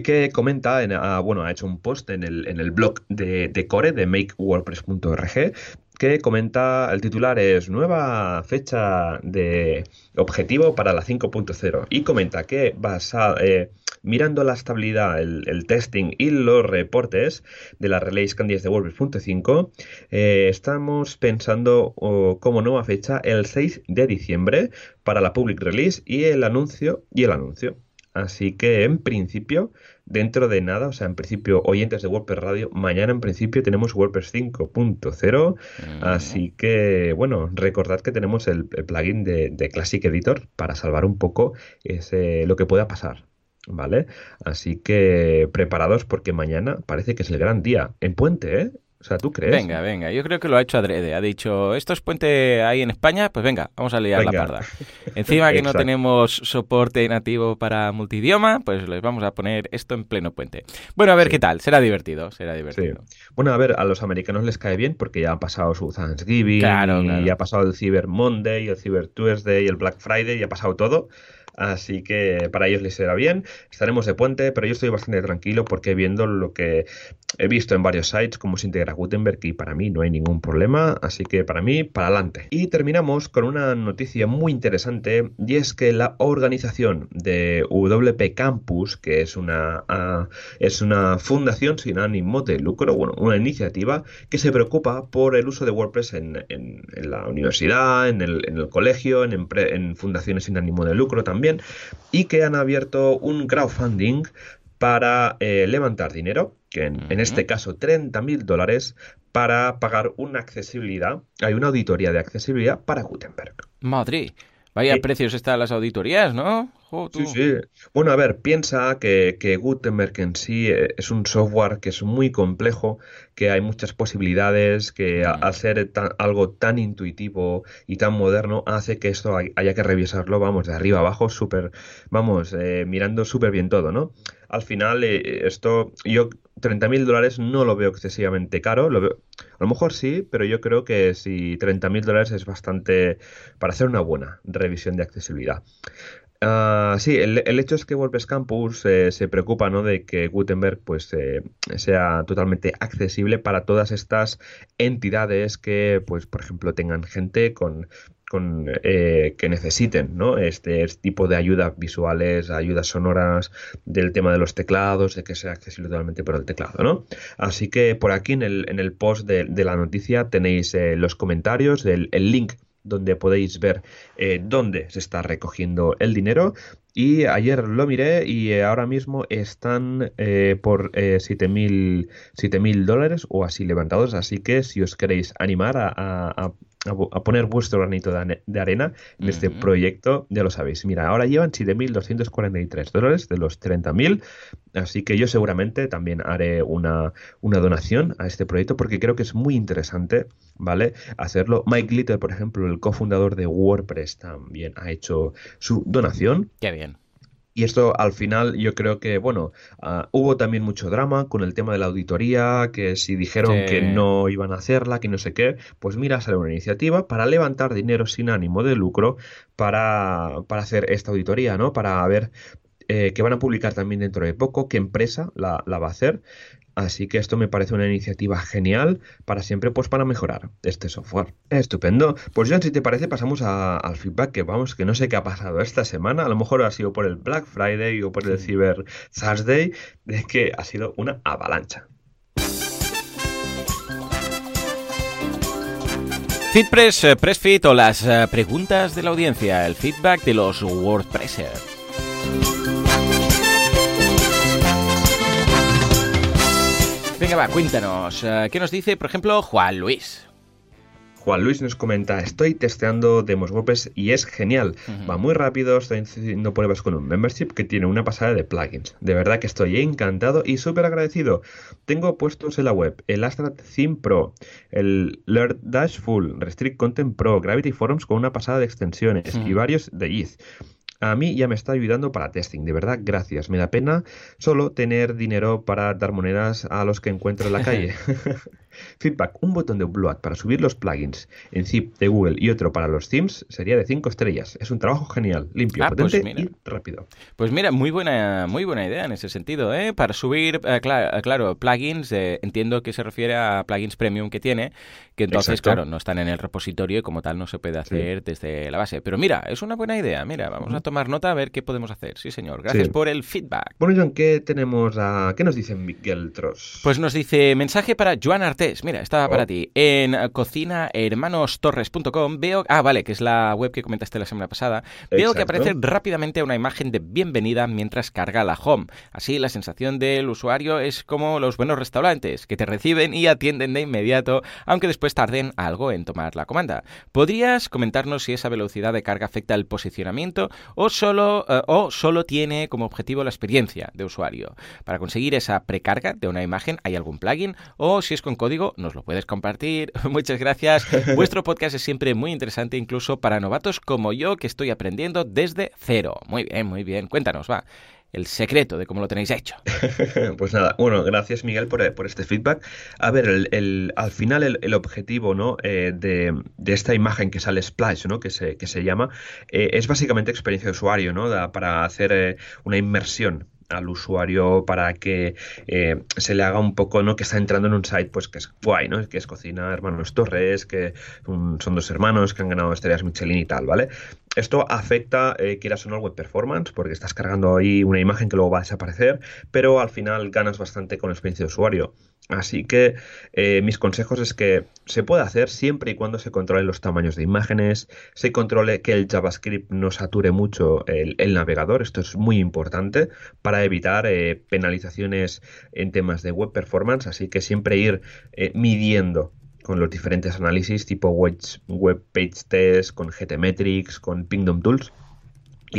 que comenta, en, ah, bueno, ha hecho un post en el, en el blog de, de Core, de makewordpress.org, que comenta, el titular es nueva fecha de objetivo para la 5.0 y comenta que basado, eh, mirando la estabilidad, el, testing y los reportes de la Release Candies de WordPress.5, eh, estamos pensando como nueva fecha el 6 de diciembre para la public release y el anuncio y el anuncio. Así que en principio, dentro de nada, o sea, en principio, oyentes de WordPress Radio, mañana en principio tenemos WordPress 5.0. Así que, bueno, recordad que tenemos el, plugin de, Classic Editor para salvar un poco ese, lo que pueda pasar. ¿Vale? Así que preparados porque mañana parece que es el gran día. En puente, ¿eh? O sea, ¿tú crees? Venga, venga, yo creo que lo ha hecho adrede. Ha dicho, esto es puente ahí en España, pues venga, vamos a liar la parda. Encima que no tenemos soporte nativo para multidioma, pues les vamos a poner esto en pleno puente. Bueno, a ver qué tal, será divertido, será divertido. Bueno, a ver, a los americanos les cae bien porque ya ha pasado su Thanksgiving, y ya ha pasado el Cyber Monday, el Cyber Tuesday, el Black Friday, ya ha pasado todo. Así que para ellos les será bien. Estaremos de puente, pero yo estoy bastante tranquilo porque viendo lo que he visto en varios sites, cómo se integra Gutenberg, y para mí no hay ningún problema. Así que para mí, para adelante. Y terminamos con una noticia muy interesante y es que la organización de WP Campus, que es una, ah, es una fundación sin ánimo de lucro, bueno, una iniciativa que se preocupa por el uso de WordPress en, la universidad, en el, colegio, en, en fundaciones sin ánimo de lucro también y que han abierto un crowdfunding para eh, levantar dinero, que en, este caso 30 mil dólares, para pagar una accesibilidad, hay una auditoría de accesibilidad para Gutenberg. Madrid, vaya precios están las auditorías, ¿no? Sí, sí. Bueno, a ver, piensa que, que, Gutenberg en sí eh, es un software que es muy complejo, que hay muchas posibilidades, que mm. al ser algo tan intuitivo y tan moderno hace que esto haya que revisarlo, vamos, de arriba abajo, súper, vamos, eh, mirando súper bien todo, ¿no? Al final, eh, esto, yo 30 mil dólares no lo veo excesivamente caro, lo veo, a lo mejor sí, pero yo creo que si 30 mil dólares es bastante para hacer una buena revisión de accesibilidad. Ah, sí, el, hecho es que WordPress Campus eh, se preocupa ¿no? de que Gutenberg pues, eh, sea totalmente accesible para todas estas entidades que, pues, por ejemplo, tengan gente con, eh, que necesiten ¿no? este, tipo de ayudas visuales, ayudas sonoras, del tema de los teclados, de que sea accesible totalmente por el teclado. ¿no? Así que por aquí en el, en el post de, la noticia tenéis los comentarios, el, el link donde podéis ver eh, dónde se está recogiendo el dinero. Y ayer lo miré y eh, ahora mismo están eh, por eh, 7.000 dólares o así levantados. Así que si os queréis animar a a, poner vuestro granito de, arena en este proyecto, ya lo sabéis. Mira, ahora llevan 7.243 dólares de los 30.000, así que yo seguramente también haré una, una donación a este proyecto porque creo que es muy interesante, ¿vale? Hacerlo. Mike Glitter, por ejemplo, el cofundador de WordPress, también ha hecho su donación. Qué bien. Y esto al final yo creo que, bueno, ah, hubo también mucho drama con el tema de la auditoría, que si dijeron que no iban a hacerla, que no sé qué, pues mira, sale una iniciativa para levantar dinero sin ánimo de lucro para, para hacer esta auditoría, ¿no? Para ver eh, que van a publicar también dentro de poco qué empresa la, la va a hacer. Así que esto me parece una iniciativa genial para siempre, pues para mejorar este software. Estupendo. Pues John, si te parece, pasamos al feedback que vamos, que no sé qué ha pasado esta semana. A lo mejor ha sido por el Black Friday o por el Cyber Thursday, de que ha sido una avalancha. FitPress, eh, PressFit o las eh, preguntas de la audiencia, el feedback de los WordPressers. Venga, va, cuéntanos. Eh, ¿Qué nos dice, por ejemplo, Juan Luis? Juan Luis nos comenta, estoy testeando demos WordPress y es genial. Va muy rápido, estoy haciendo pruebas con un membership que tiene una pasada de plugins. De verdad que estoy encantado y súper agradecido. Tengo puestos en la web el Astra Theme Pro, el Learn Dash Full, Restrict Content Pro, Gravity Forums con una pasada de extensiones y varios de ETH. A mí ya me está ayudando para testing, de verdad, gracias. Me da pena solo tener dinero para dar monedas a los que encuentro en la calle. Feedback, un botón de upload para subir los plugins en zip de Google y otro para los themes sería de 5 estrellas. Es un trabajo genial, limpio, ah, pues potente y rápido. Pues mira, muy buena, muy buena idea en ese sentido, ¿eh? Para subir, eh, claro, eh, claro, plugins, entiendo que se refiere a plugins premium que tiene, que entonces, claro, no están en el repositorio y como tal no se puede hacer desde la base. Pero mira, es una buena idea, mira, vamos a tomar nota a ver qué podemos hacer. Sí, señor, gracias por el feedback. Bueno, John, ¿qué tenemos a... ¿Qué nos dice Miguel Tross? Pues nos dice mensaje para Joan Mira, estaba para oh. ti. En cocinahermanostorres.com veo. Ah, vale, que es la web que comentaste la semana pasada. Veo que aparece rápidamente una imagen de bienvenida mientras carga la home. Así, la sensación del usuario es como los buenos restaurantes, que te reciben y atienden de inmediato, aunque después tarden algo en tomar la comanda. ¿Podrías comentarnos si esa velocidad de carga afecta el posicionamiento o solo, eh, o solo tiene como objetivo la experiencia de usuario? Para conseguir esa precarga de una imagen, ¿hay algún plugin? O si es con código, nos lo puedes compartir. Muchas gracias. Vuestro podcast es siempre muy interesante, incluso para novatos como yo, que estoy aprendiendo desde cero. Muy bien, muy bien. Cuéntanos, va el secreto de cómo lo tenéis hecho. pues nada, bueno, gracias Miguel por, este feedback. A ver, el, al final el, objetivo ¿no? Eh, de, esta imagen que sale Splash, ¿no? que, se, que se llama, eh, es básicamente experiencia de usuario, ¿no? para hacer eh, una inmersión al usuario para que eh, se le haga un poco, ¿no? Que está entrando en un site, pues que es guay, ¿no? Que es Cocina Hermanos Torres, que son dos hermanos que han ganado estrellas Michelin y tal, ¿vale? Esto afecta, eh, quieras o no, al web performance, porque estás cargando ahí una imagen que luego va a desaparecer, pero al final ganas bastante con la experiencia de usuario. Así que eh, mis consejos es que se puede hacer siempre y cuando se controlen los tamaños de imágenes, se controle que el JavaScript no sature mucho el, navegador, esto es muy importante para evitar eh, penalizaciones en temas de web performance, así que siempre ir eh, midiendo con los diferentes análisis tipo web, web page test, con GTmetrix, con Pingdom Tools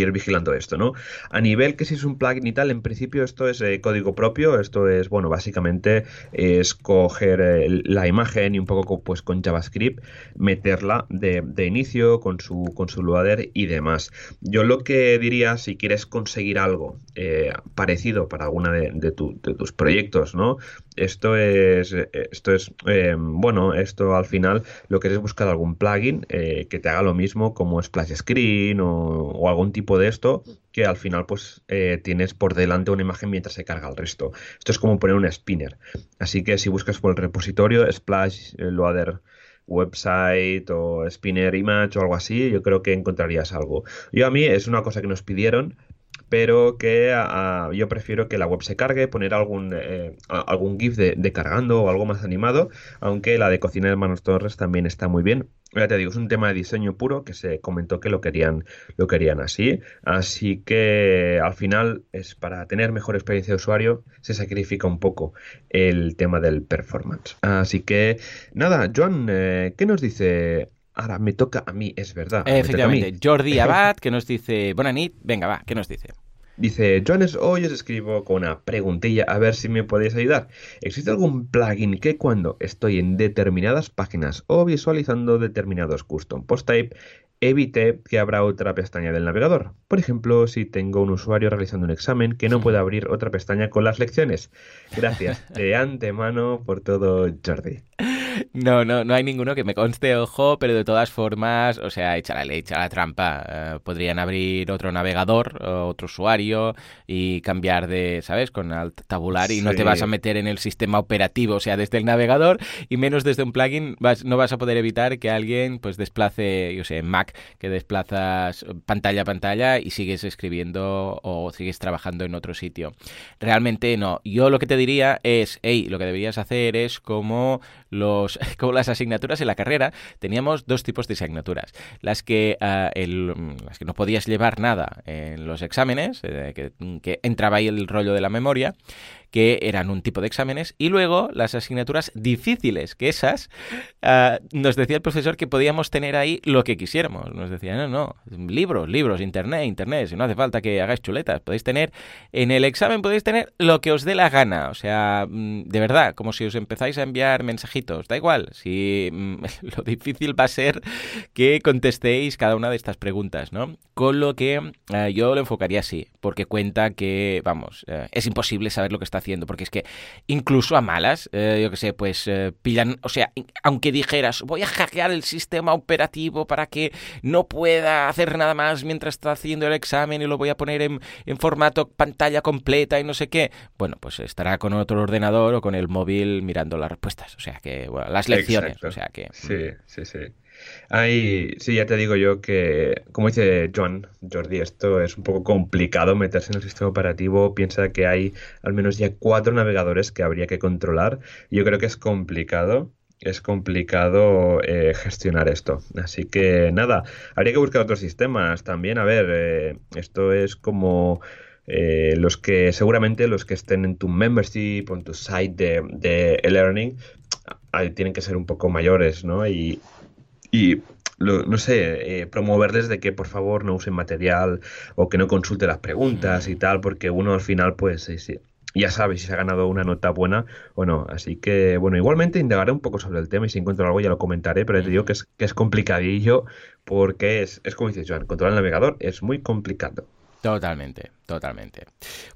ir vigilando esto, ¿no? A nivel que si es un plugin y tal, en principio esto es eh, código propio, esto es, bueno, básicamente es coger eh, la imagen y un poco pues con JavaScript, meterla de, inicio con su, con su loader y demás. Yo lo que diría, si quieres conseguir algo eh, parecido para alguna de, de, tus proyectos, ¿no? Esto es, esto es bueno, esto al final lo que es buscar algún plugin que te haga lo mismo como Splash Screen o, o algún tipo de esto que al final pues eh, tienes por delante una imagen mientras se carga el resto. Esto es como poner un spinner. Así que si buscas por el repositorio Splash Loader website o spinner image o algo así, yo creo que encontrarías algo. Yo a mí es una cosa que nos pidieron pero que yo prefiero que la web se cargue, poner algún, eh, algún GIF de, cargando o algo más animado, aunque la de Cocina de Manos Torres también está muy bien. Ya te digo, es un tema de diseño puro que se comentó que lo querían, lo querían así. Así que al final es para tener mejor experiencia de usuario, se sacrifica un poco el tema del performance. Así que nada, Joan, eh, ¿qué nos dice Ahora me toca a mí, es verdad. Efectivamente, Jordi Abad, que nos dice, Bonanit, venga, va, ¿qué nos dice? Dice, Joanes, hoy os escribo con una preguntilla a ver si me podéis ayudar. ¿Existe algún plugin que cuando estoy en determinadas páginas o visualizando determinados custom post type evite que abra otra pestaña del navegador? Por ejemplo, si tengo un usuario realizando un examen que no pueda abrir otra pestaña con las lecciones. Gracias de antemano por todo, Jordi. No, no, no hay ninguno que me conste, ojo, pero de todas formas, o sea, echa la ley, echa la trampa. Eh, podrían abrir otro navegador, otro usuario y cambiar de, ¿sabes? Con alt tabular y no te vas a meter en el sistema operativo, o sea, desde el navegador y menos desde un plugin, no vas a poder evitar que alguien pues desplace, yo sé, Mac, que desplazas pantalla a pantalla y sigues escribiendo o sigues trabajando en otro sitio. Realmente no. Yo lo que te diría es, hey, lo que deberías hacer es como los como las asignaturas en la carrera, teníamos dos tipos de asignaturas. Las que, ah, las que no podías llevar nada en los exámenes, eh, que, que entraba ahí el rollo de la memoria, que eran un tipo de exámenes, y luego las asignaturas difíciles, que esas ah, nos decía el profesor que podíamos tener ahí lo que quisiéramos. Nos decía, no, no, libros, libros, internet, internet, si no hace falta que hagáis chuletas, podéis tener, en el examen podéis tener lo que os dé la gana, o sea, mm, de verdad, como si os empezáis a enviar mensajitos, da igual, si mm, lo difícil va a ser que contestéis cada una de estas preguntas, ¿no? Con lo que ah, yo lo enfocaría así, porque cuenta que, vamos, eh, es imposible saber lo que está haciendo, porque es que incluso a malas, eh, yo que sé, pues eh, pillan, o sea, aunque dijeras, voy a hackear el sistema operativo para que no pueda hacer nada más mientras está haciendo el examen y lo voy a poner en, formato pantalla completa y no sé qué, bueno, pues estará con otro ordenador o con el móvil mirando las respuestas, o sea que, bueno, las lecciones, o sea que... Sí, mm. sí, sí. Hay, sí, ya te digo yo que, como dice John, Jordi, esto es un poco complicado meterse en el sistema operativo. Piensa que hay al menos ya cuatro navegadores que habría que controlar. Yo creo que es complicado es complicado eh, gestionar esto. Así que nada, habría que buscar otros sistemas también. A ver, eh, esto es como eh, los que seguramente los que estén en tu membership o en tu site de, de e-learning tienen que ser un poco mayores, ¿no? Y y no sé, eh, promoverles de que por favor no usen material o que no consulte las preguntas y tal, porque uno al final pues sí, ya sabe si se ha ganado una nota buena o no. Así que bueno, igualmente indagaré un poco sobre el tema y si encuentro algo ya lo comentaré, pero te digo que es, que es complicadillo porque es, es como dices Joan, controlar el navegador es muy complicado. Totalmente, totalmente.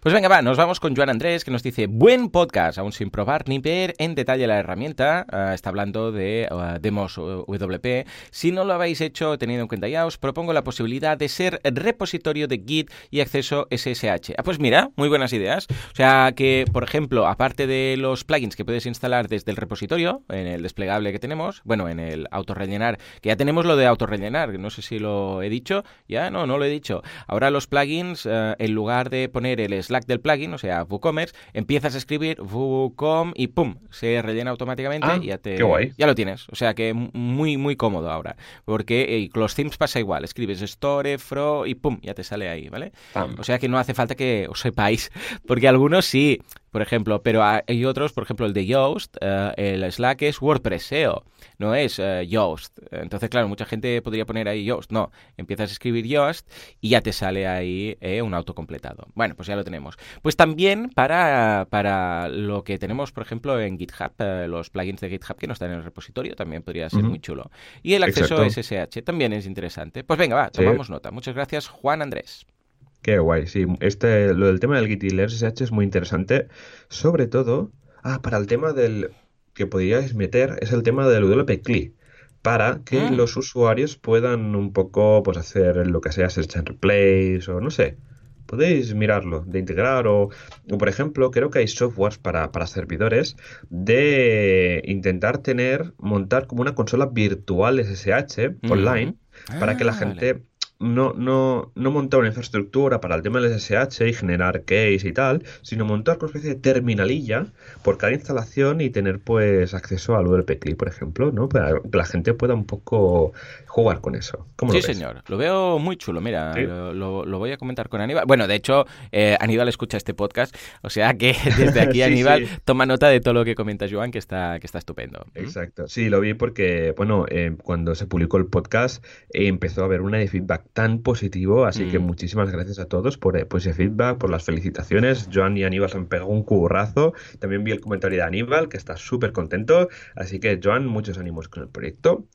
Pues venga, va, nos vamos con Joan Andrés, que nos dice, buen podcast, aún sin probar ni ver en detalle la herramienta. Ah, está hablando de ah, Demos WP. Si no lo habéis hecho, teniendo en cuenta ya, os propongo la posibilidad de ser repositorio de Git y acceso SSH. Ah, pues mira, muy buenas ideas. O sea que, por ejemplo, aparte de los plugins que puedes instalar desde el repositorio, en el desplegable que tenemos, bueno, en el autorrellenar, que ya tenemos lo de autorrellenar, no sé si lo he dicho, ya no, no lo he dicho. Ahora los plugins eh, en lugar de poner el Slack del plugin, o sea, WooCommerce, empiezas a escribir WooCom y ¡pum! Se rellena automáticamente ah, y ya, te, guay. ya lo tienes. O sea que muy, muy cómodo ahora. Porque con los themes pasa igual. Escribes store, fro y ¡pum! Ya te sale ahí, ¿vale? O sea que no hace falta que os sepáis. Porque algunos sí, por ejemplo, pero hay otros, por ejemplo, el de Yoast, eh, el Slack es WordPress SEO, no es uh, Yoast. Entonces, claro, mucha gente podría poner ahí Yoast. No, empiezas a escribir Yoast y ya te sale ahí eh, un autocompletado. Bueno, pues ya lo tenemos. Pues también para, para lo que tenemos, por ejemplo, en GitHub, los plugins de GitHub que no están en el repositorio, también podría ser muy chulo. Y el acceso a SSH también es interesante. Pues venga, va, tomamos nota. Muchas gracias, Juan Andrés. Qué guay, sí. Este, lo del tema del Git y el SSH es muy interesante. Sobre todo, ah, para el tema del que podríais meter es el tema del WP CLI. para que Ah. los usuarios puedan un poco pues hacer lo que sea search and replace o no sé. Podéis mirarlo, de integrar o, o, por ejemplo, creo que hay softwares para, para servidores de intentar tener, montar como una consola virtual SSH online para que la Ah, gente no, no, no montar una infraestructura para el tema del SSH y generar keys y tal, sino montar una especie de terminalilla por cada instalación y tener pues acceso al WP por ejemplo, ¿no? Para que la gente pueda un poco jugar con eso. ¿Cómo Sí, lo señor. Lo veo muy chulo. Mira, Sí. lo, lo- lo voy a comentar con Aníbal. Bueno, de hecho, eh, Aníbal escucha este podcast. O sea que desde aquí, Sí, Aníbal, sí. toma nota de todo lo que comenta Joan, que está, que está estupendo. Exacto. Sí, lo vi porque, bueno, eh, cuando se publicó el podcast eh, empezó a haber una de feedback tan positivo, así que Mm. muchísimas gracias a todos por, eh, por ese feedback, por las felicitaciones. Joan y Aníbal se han pegado un currazo. También vi el comentario de Aníbal, que está súper contento. Así que, Joan, muchos ánimos con el proyecto.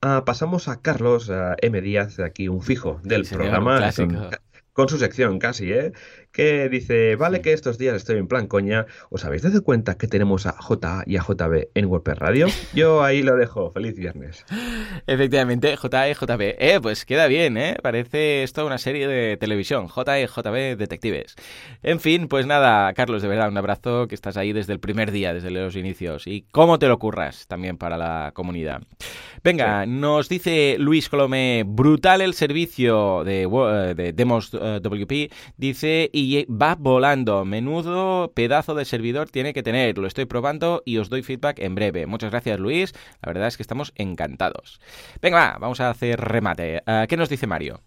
Ah, pasamos a Carlos M. Díaz, aquí un fijo del Sí, programa. con- con su sección casi, ¿eh? Que dice, vale que estos días estoy en plan coña, ¿os habéis dado cuenta que tenemos a JA y a JB en WordPress Radio? Yo ahí lo dejo, feliz viernes. Efectivamente, JE, JB. Eh, pues queda bien, ¿eh? Parece esto una serie de televisión. JE, JB, detectives. En fin, pues nada, Carlos, de verdad, un abrazo que estás ahí desde el primer día, desde los inicios. Y cómo te lo curras también para la comunidad. Venga, nos dice Luis Colomé, brutal el servicio de, eh, de Demos eh, WP. Dice, y va volando. Menudo pedazo de servidor tiene que tener. Lo estoy probando y os doy feedback en breve. Muchas gracias, Luis. La verdad es que estamos encantados. Venga, va, vamos a hacer remate. Eh, ¿Qué nos dice Mario?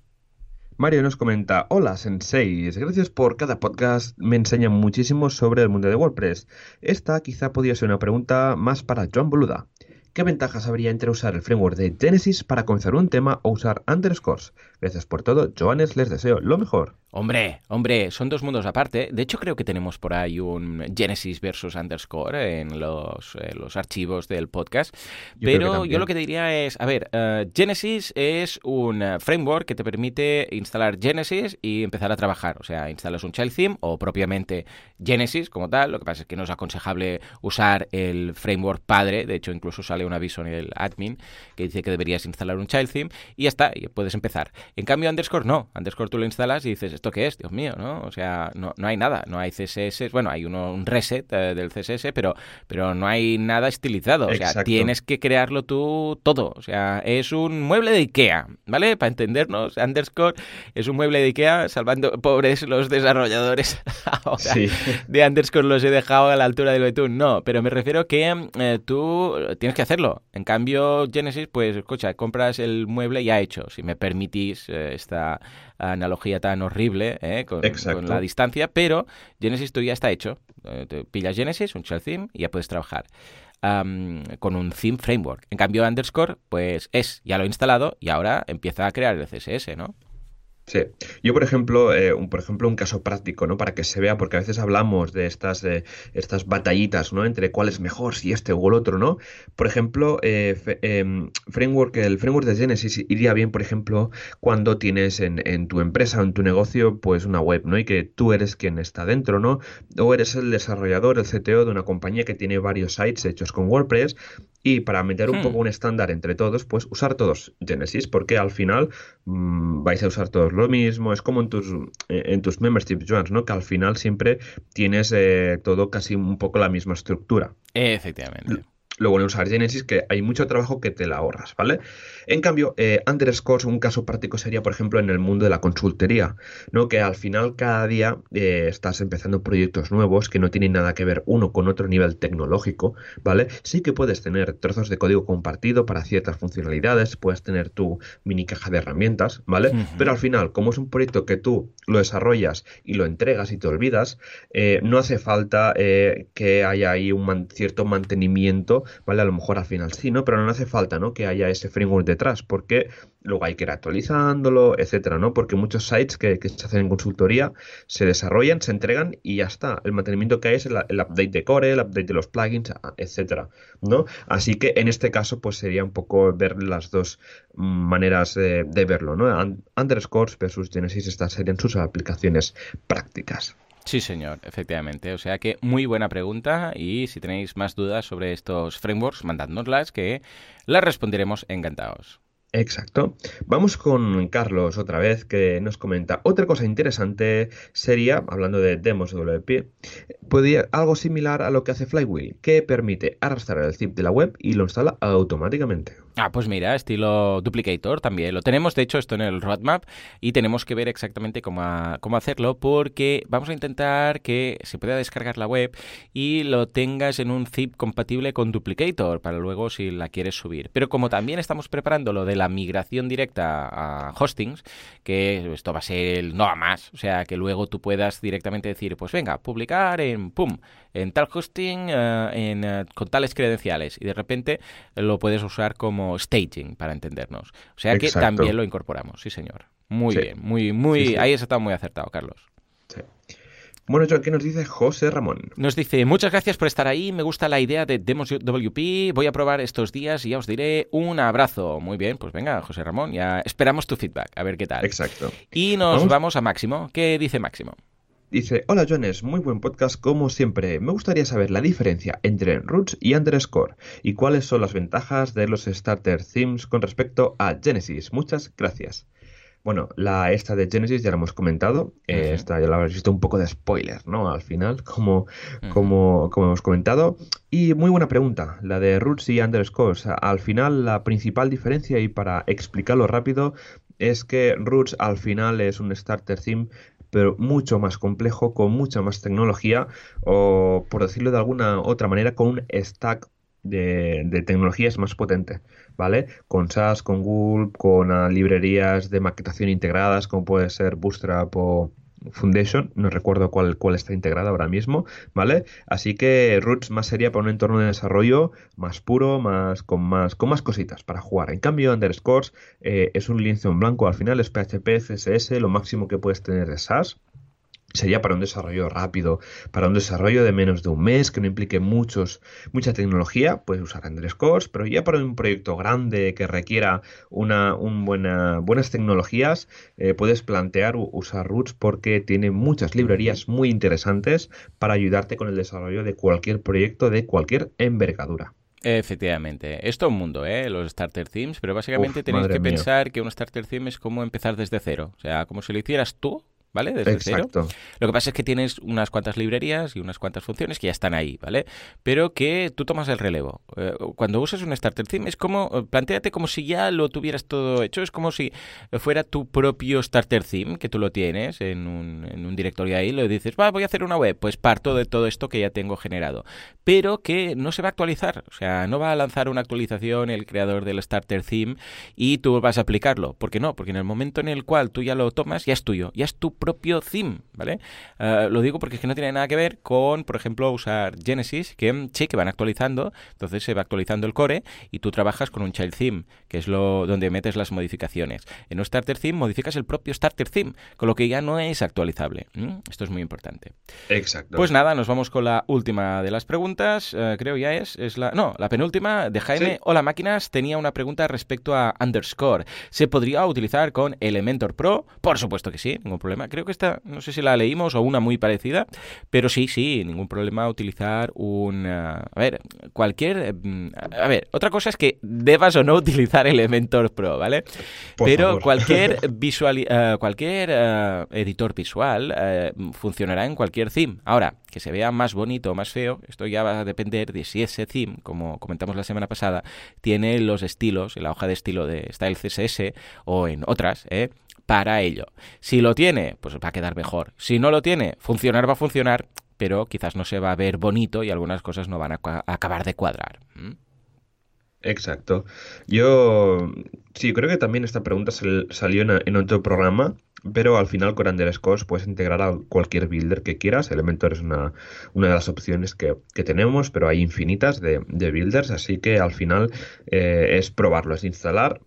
Mario nos comenta, hola senseis, gracias por cada podcast, me enseñan muchísimo sobre el mundo de WordPress. Esta quizá podría ser una pregunta más para Joan Boluda. ¿Qué ventajas habría entre usar el framework de Genesis para comenzar un tema o usar underscores? Gracias por todo, Joanes, les deseo lo mejor. Hombre, hombre, son dos mundos aparte. De hecho, creo que tenemos por ahí un Genesis versus underscore en los, eh, los archivos del podcast. Yo Pero yo lo que te diría es, a ver, eh, Genesis es un eh, framework que te permite instalar Genesis y empezar a trabajar. O sea, instalas un child theme o propiamente Genesis como tal. Lo que pasa es que no es aconsejable usar el framework padre. De hecho, incluso sale un aviso en el admin que dice que deberías instalar un child theme y ya está, y puedes empezar. En cambio, underscore no. Underscore tú lo instalas y dices, ¿esto qué es? Dios mío, ¿no? O sea, no, no hay nada. No hay CSS. Bueno, hay uno, un reset eh, del CSS, pero, pero no hay nada estilizado. O sea, Exacto. tienes que crearlo tú todo. O sea, es un mueble de Ikea, ¿vale? Para entendernos, underscore es un mueble de Ikea, salvando pobres los desarrolladores. Ahora, Sí. de underscore los he dejado a la altura del betún. No, pero me refiero que eh, tú tienes que hacerlo. En cambio, Genesis, pues, escucha, compras el mueble ya hecho. Si me permitís eh, esta analogía tan horrible eh, con, la distancia, pero Genesis tú ya está hecho. Eh, te pillas Genesis, un shell theme y ya puedes trabajar. con un theme framework. En cambio, underscore, pues es, ya lo he instalado y ahora empieza a crear el CSS, ¿no? Sí, yo por ejemplo, eh, un, por ejemplo, un caso práctico, ¿no? Para que se vea, porque a veces hablamos de estas, eh, estas batallitas, ¿no? Entre cuál es mejor, si este o el otro, ¿no? Por ejemplo, eh, em, framework, el framework de Genesis iría bien, por ejemplo, cuando tienes en, en tu empresa o en tu negocio, pues una web, ¿no? Y que tú eres quien está dentro, ¿no? O eres el desarrollador, el CTO de una compañía que tiene varios sites hechos con WordPress y para meter un Hmm. poco un estándar entre todos, pues usar todos Genesis, porque al final mm, vais a usar todos lo mismo. Es como en tus, eh, en tus membership joins, ¿no? Que al final siempre tienes eh, todo casi un poco la misma estructura. Efectivamente. Bueno de usar Genesis que hay mucho trabajo que te la ahorras, ¿vale? En cambio, eh, underscores, un caso práctico sería, por ejemplo, en el mundo de la consultoría, ¿no? Que al final cada día eh, estás empezando proyectos nuevos que no tienen nada que ver uno con otro nivel tecnológico, ¿vale? Sí que puedes tener trozos de código compartido para ciertas funcionalidades, puedes tener tu mini caja de herramientas, ¿vale? Pero al final, como es un proyecto que tú lo desarrollas y lo entregas y te olvidas, eh, no hace falta eh, que haya ahí un man- cierto mantenimiento, ¿vale? A lo mejor al final sí, ¿no? Pero no hace falta, ¿no? Que haya ese framework detrás, porque luego hay que ir actualizándolo, etcétera, ¿no? Porque muchos sites que, se hacen en consultoría se desarrollan, se entregan y ya está. El mantenimiento que hay es el, el update de core, el update de los plugins, a- etcétera, ¿no? Así que en este caso, pues sería un poco ver las dos maneras de, verlo, ¿no? Un- Underscores versus Genesis, estas serían sus aplicaciones prácticas. Sí, señor, efectivamente. O sea que muy buena pregunta y si tenéis más dudas sobre estos frameworks, mandádnoslas que las responderemos encantados. Exacto. Vamos con Carlos otra vez, que nos comenta. Otra cosa interesante sería, hablando de demos WP, podría algo similar a lo que hace Flywheel, que permite arrastrar el zip de la web y lo instala automáticamente. Ah, pues mira, estilo Duplicator también. Lo tenemos, de hecho, esto en el roadmap y tenemos que ver exactamente cómo, cómo hacerlo porque vamos a intentar que se pueda descargar la web y lo tengas en un zip compatible con Duplicator para luego si la quieres subir. Pero como también estamos preparando lo de la migración directa a hostings, que esto va a ser el no a más, o sea, que luego tú puedas directamente decir, pues venga, publicar en, pum, en tal hosting eh, en, eh, con tales credenciales y de repente lo puedes usar como staging para entendernos. O sea que también lo incorporamos, sí señor. Muy bien, muy, muy, ahí has estado muy acertado, Carlos. Bueno, John, ¿qué nos dice José Ramón? Nos dice, muchas gracias por estar ahí, me gusta la idea de Demos WP, voy a probar estos días y ya os diré un abrazo. Muy bien, pues venga, José Ramón, ya esperamos tu feedback, a ver qué tal. Exacto. Y nos ¿Vamos? a Máximo. ¿Qué dice Máximo? Dice, hola Jones, muy buen podcast como siempre. Me gustaría saber la diferencia entre roots y underscore y cuáles son las ventajas de los starter themes con respecto a Genesis. Muchas gracias. Bueno, la esta de Genesis ya la hemos comentado. Eh, esta ya la habéis visto un poco de spoiler, ¿no? Al final, como, como, como hemos comentado. Y muy buena pregunta, la de roots y underscores. Al final, la principal diferencia, y para explicarlo rápido, es que roots al final es un starter theme pero mucho más complejo, con mucha más tecnología, o por decirlo de alguna otra manera, con un stack de, tecnologías más potente, ¿vale? Con SAS, con Google, con ah, librerías de maquetación integradas, como puede ser Bootstrap o Foundation, no recuerdo cuál, cuál está integrada ahora mismo, ¿vale? Así que Roots más sería para un entorno de desarrollo más puro, más con más con más cositas para jugar. En cambio, Underscores eh, es un lienzo en blanco, al final es PHP, CSS, lo máximo que puedes tener es SAS sería para un desarrollo rápido, para un desarrollo de menos de un mes, que no implique muchos, mucha tecnología, puedes usar underscores, pero ya para un proyecto grande que requiera una, buena, buenas tecnologías, eh, puedes plantear usar Roots porque tiene muchas librerías muy interesantes para ayudarte con el desarrollo de cualquier proyecto de cualquier envergadura. Efectivamente. Es todo un mundo, ¿eh? Los starter themes, pero básicamente tenéis que pensar que un starter theme es como empezar desde cero. O sea, como si lo hicieras tú, ¿vale? Desde Exacto. Lo que pasa es que tienes unas cuantas librerías y unas cuantas funciones que ya están ahí, ¿vale? Pero que tú tomas el relevo. Eh, cuando usas un starter theme es como, eh, planteate como si ya lo tuvieras todo hecho, es como si fuera tu propio starter theme, que tú lo tienes en un, en un directorio ahí, lo dices, va, voy a hacer una web, pues parto de todo esto que ya tengo generado, pero que no se va a actualizar, o sea, no va a lanzar una actualización el creador del starter theme y tú vas a aplicarlo, ¿por qué no? Porque en el momento en el cual tú ya lo tomas, ya es tuyo, ya es tu propio theme, ¿vale? Eh, lo digo porque es que no tiene nada que ver con, por ejemplo, usar Genesis, que sí, que van actualizando, entonces se va actualizando el core y tú trabajas con un child theme, que es lo donde metes las modificaciones. En un starter theme modificas el propio starter theme, con lo que ya no es actualizable. Esto es muy importante. Exacto. Pues nada, nos vamos con la última de las preguntas, eh, creo ya es, es la, no, la penúltima de Jaime. Hola máquinas, tenía una pregunta respecto a underscore. ¿Se podría utilizar con Elementor Pro? Por supuesto que sí, ningún problema creo que esta, no sé si la leímos o una muy parecida, pero sí, sí, ningún problema utilizar un... a ver, cualquier... Mm, a ver, otra cosa es que debas o no utilizar Elementor Pro, ¿vale? pero cualquier visual, eh, cualquier eh, editor visual eh, funcionará en cualquier theme. Ahora, que se vea más bonito o más feo, esto ya va a depender de si ese theme, como comentamos la semana pasada, tiene los estilos, en la hoja de estilo de Style CSS o en otras, ¿eh? Para ello. Si lo tiene, pues va a quedar mejor. Si no lo tiene, funcionar va a funcionar, pero quizás no se va a ver bonito y algunas cosas no van a, acabar de cuadrar. Exacto. Yo sí, creo que también esta pregunta salió en, otro programa, pero al final con Underscores puedes integrar a cualquier builder que quieras. Elementor es una, una de las opciones que, tenemos, pero hay infinitas de, builders, así que al final eh, es probarlo, es instalar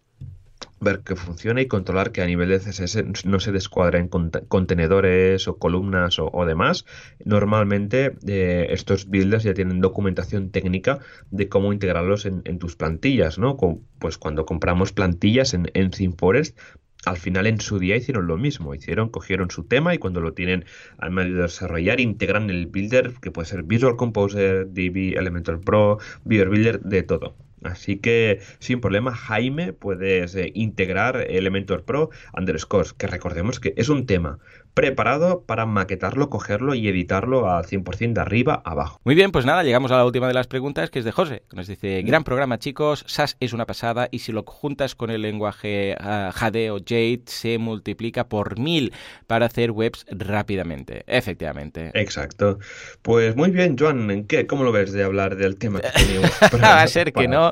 ver que funcione y controlar que a nivel de CSS no se descuadren contenedores o columnas o, demás. Normalmente eh, estos builders ya tienen documentación técnica de cómo integrarlos en, tus plantillas, ¿no? pues cuando compramos plantillas en, en ThemeForest al final en su día hicieron lo mismo, hicieron, cogieron su tema y cuando lo tienen al medio de desarrollar, integran el builder que puede ser Visual Composer, DB, Elementor Pro, Beaver Builder, de todo. Así que sin problema, Jaime, puedes eh, integrar Elementor Pro underscores, que recordemos que es un tema preparado para maquetarlo, cogerlo y editarlo al 100% de arriba a abajo. Muy bien, pues nada, llegamos a la última de las preguntas, que es de José, que nos dice, gran programa chicos, SAS es una pasada y si lo juntas con el lenguaje uh, Jade o Jade, se multiplica por mil para hacer webs rápidamente. Efectivamente. Exacto. Pues muy bien, Joan, ¿qué? ¿cómo lo ves de hablar del tema que teníamos? Va a ser que no.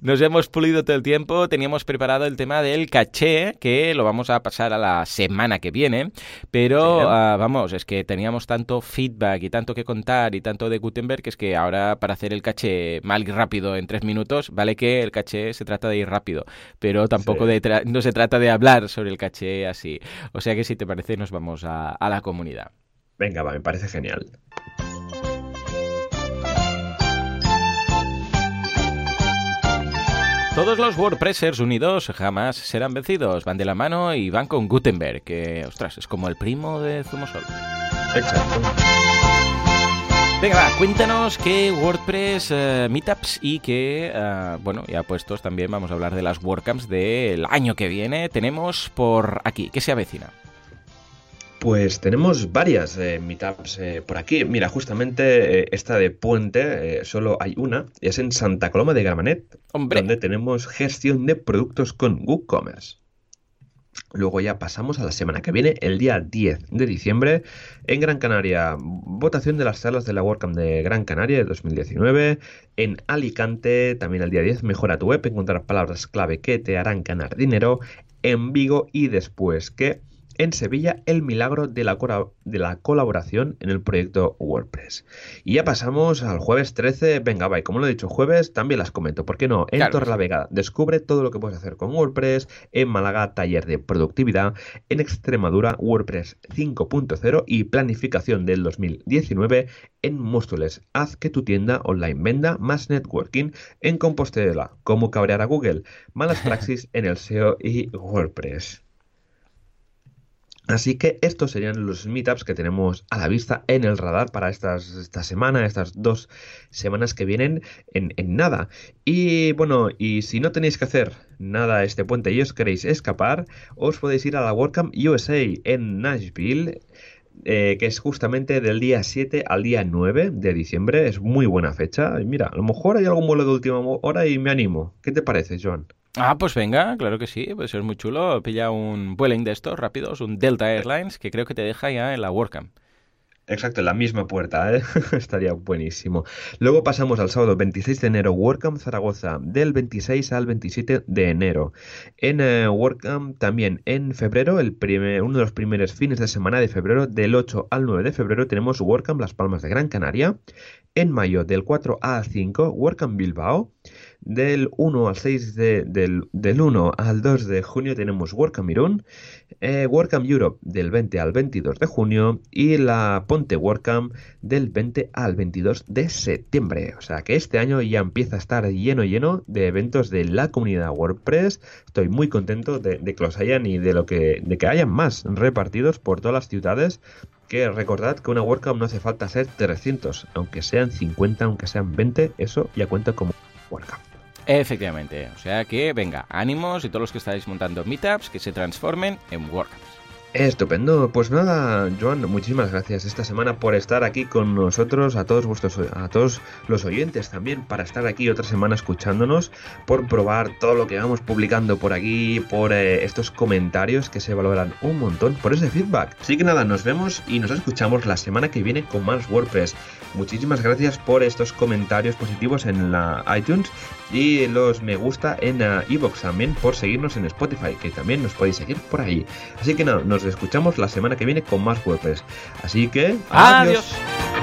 Nos hemos pulido todo el tiempo, teníamos preparado el tema del caché, que lo vamos a pasar a la semana que viene, pero uh, vamos, es que teníamos tanto feedback y tanto que contar y tanto de Gutenberg que es que ahora para hacer el caché mal y rápido en tres minutos, vale que el caché se trata de ir rápido, pero tampoco de no se trata de hablar sobre el caché así. O sea que si te parece nos vamos a, a la comunidad. Venga, va, me parece genial. Todos los WordPressers unidos jamás serán vencidos, van de la mano y van con Gutenberg, que, ostras, es como el primo de Zumosol. Exacto. Venga, va, cuéntanos qué WordPress eh, Meetups y qué, uh, bueno, ya puestos también vamos a hablar de las WordCamps del año que viene. Tenemos por aquí, ¿qué se avecina? Pues tenemos varias eh, meetups eh, por aquí. Mira, justamente eh, esta de Puente, eh, solo hay una, es en Santa Coloma de Gramanet, Hombre. donde tenemos gestión de productos con WooCommerce. Luego ya pasamos a la semana que viene, el día 10 de diciembre, en Gran Canaria, votación de las salas de la WordCamp de Gran Canaria de 2019. En Alicante, también el día 10, mejora tu web, encontrar palabras clave que te harán ganar dinero. En Vigo y después que en Sevilla el milagro de la, de la, colaboración en el proyecto WordPress. Y ya pasamos al jueves 13. Venga, y como lo he dicho jueves, también las comento. ¿Por qué no? En Claro. Torrelavega descubre todo lo que puedes hacer con WordPress. En Málaga, taller de productividad. En Extremadura, WordPress 5.0 y planificación del 2019. En Móstoles, haz que tu tienda online venda más networking. En Compostela, cómo cabrear a Google. Malas praxis en el SEO y WordPress. Así que estos serían los meetups que tenemos a la vista en el radar para estas, esta semana, estas dos semanas que vienen en, nada. Y bueno, y si no tenéis que hacer nada este puente y os queréis escapar, os podéis ir a la WordCamp USA en Nashville. Eh, que es justamente del día 7 al día 9 de diciembre, es muy buena fecha. Mira, a lo mejor hay algún vuelo de última hora y me animo. ¿Qué te parece, Joan? Ah, pues venga, claro que sí, pues es muy chulo. Pilla un Vueling de estos rápidos, un Delta Airlines, que creo que te deja ya en la WordCamp. Exacto, en la misma puerta, ¿eh? estaría buenísimo. Luego pasamos al sábado 26 de enero, WordCamp Zaragoza, del 26 al 27 de enero. En uh, WordCamp también en febrero, el primer, uno de los primeros fines de semana de febrero, del 8 al 9 de febrero, tenemos WordCamp Las Palmas de Gran Canaria. En mayo, del 4 al 5, WordCamp Bilbao. Del 1 al 6 de, del, del 1 al 2 de junio tenemos WordCamp Irún, eh, WordCamp Europe del 20 al 22 de junio y la Ponte WordCamp del 20 al 22 de septiembre. O sea que este año ya empieza a estar lleno lleno de eventos de la comunidad WordPress. Estoy muy contento de, que los hayan y de lo que de que hayan más repartidos por todas las ciudades que recordad que una WordCamp no hace falta ser 300, aunque sean 50, aunque sean 20, eso ya cuenta como WordCamp. Efectivamente, o sea que venga, ánimos y todos los que estáis montando meetups que se transformen en WordCamps. Estupendo, pues nada, Joan, muchísimas gracias esta semana por estar aquí con nosotros, a todos vuestros, a todos los oyentes también, para estar aquí otra semana escuchándonos, por probar todo lo que vamos publicando por aquí, por eh, estos comentarios que se valoran un montón, por ese feedback. Así que nada, nos vemos y nos escuchamos la semana que viene con más WordPress. Muchísimas gracias por estos comentarios positivos en la iTunes y los me gusta en uh, también por seguirnos en Spotify, que también nos podéis seguir por ahí. Así que nada, nos escuchamos la semana que viene con más WordPress. Así que adiós.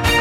adiós.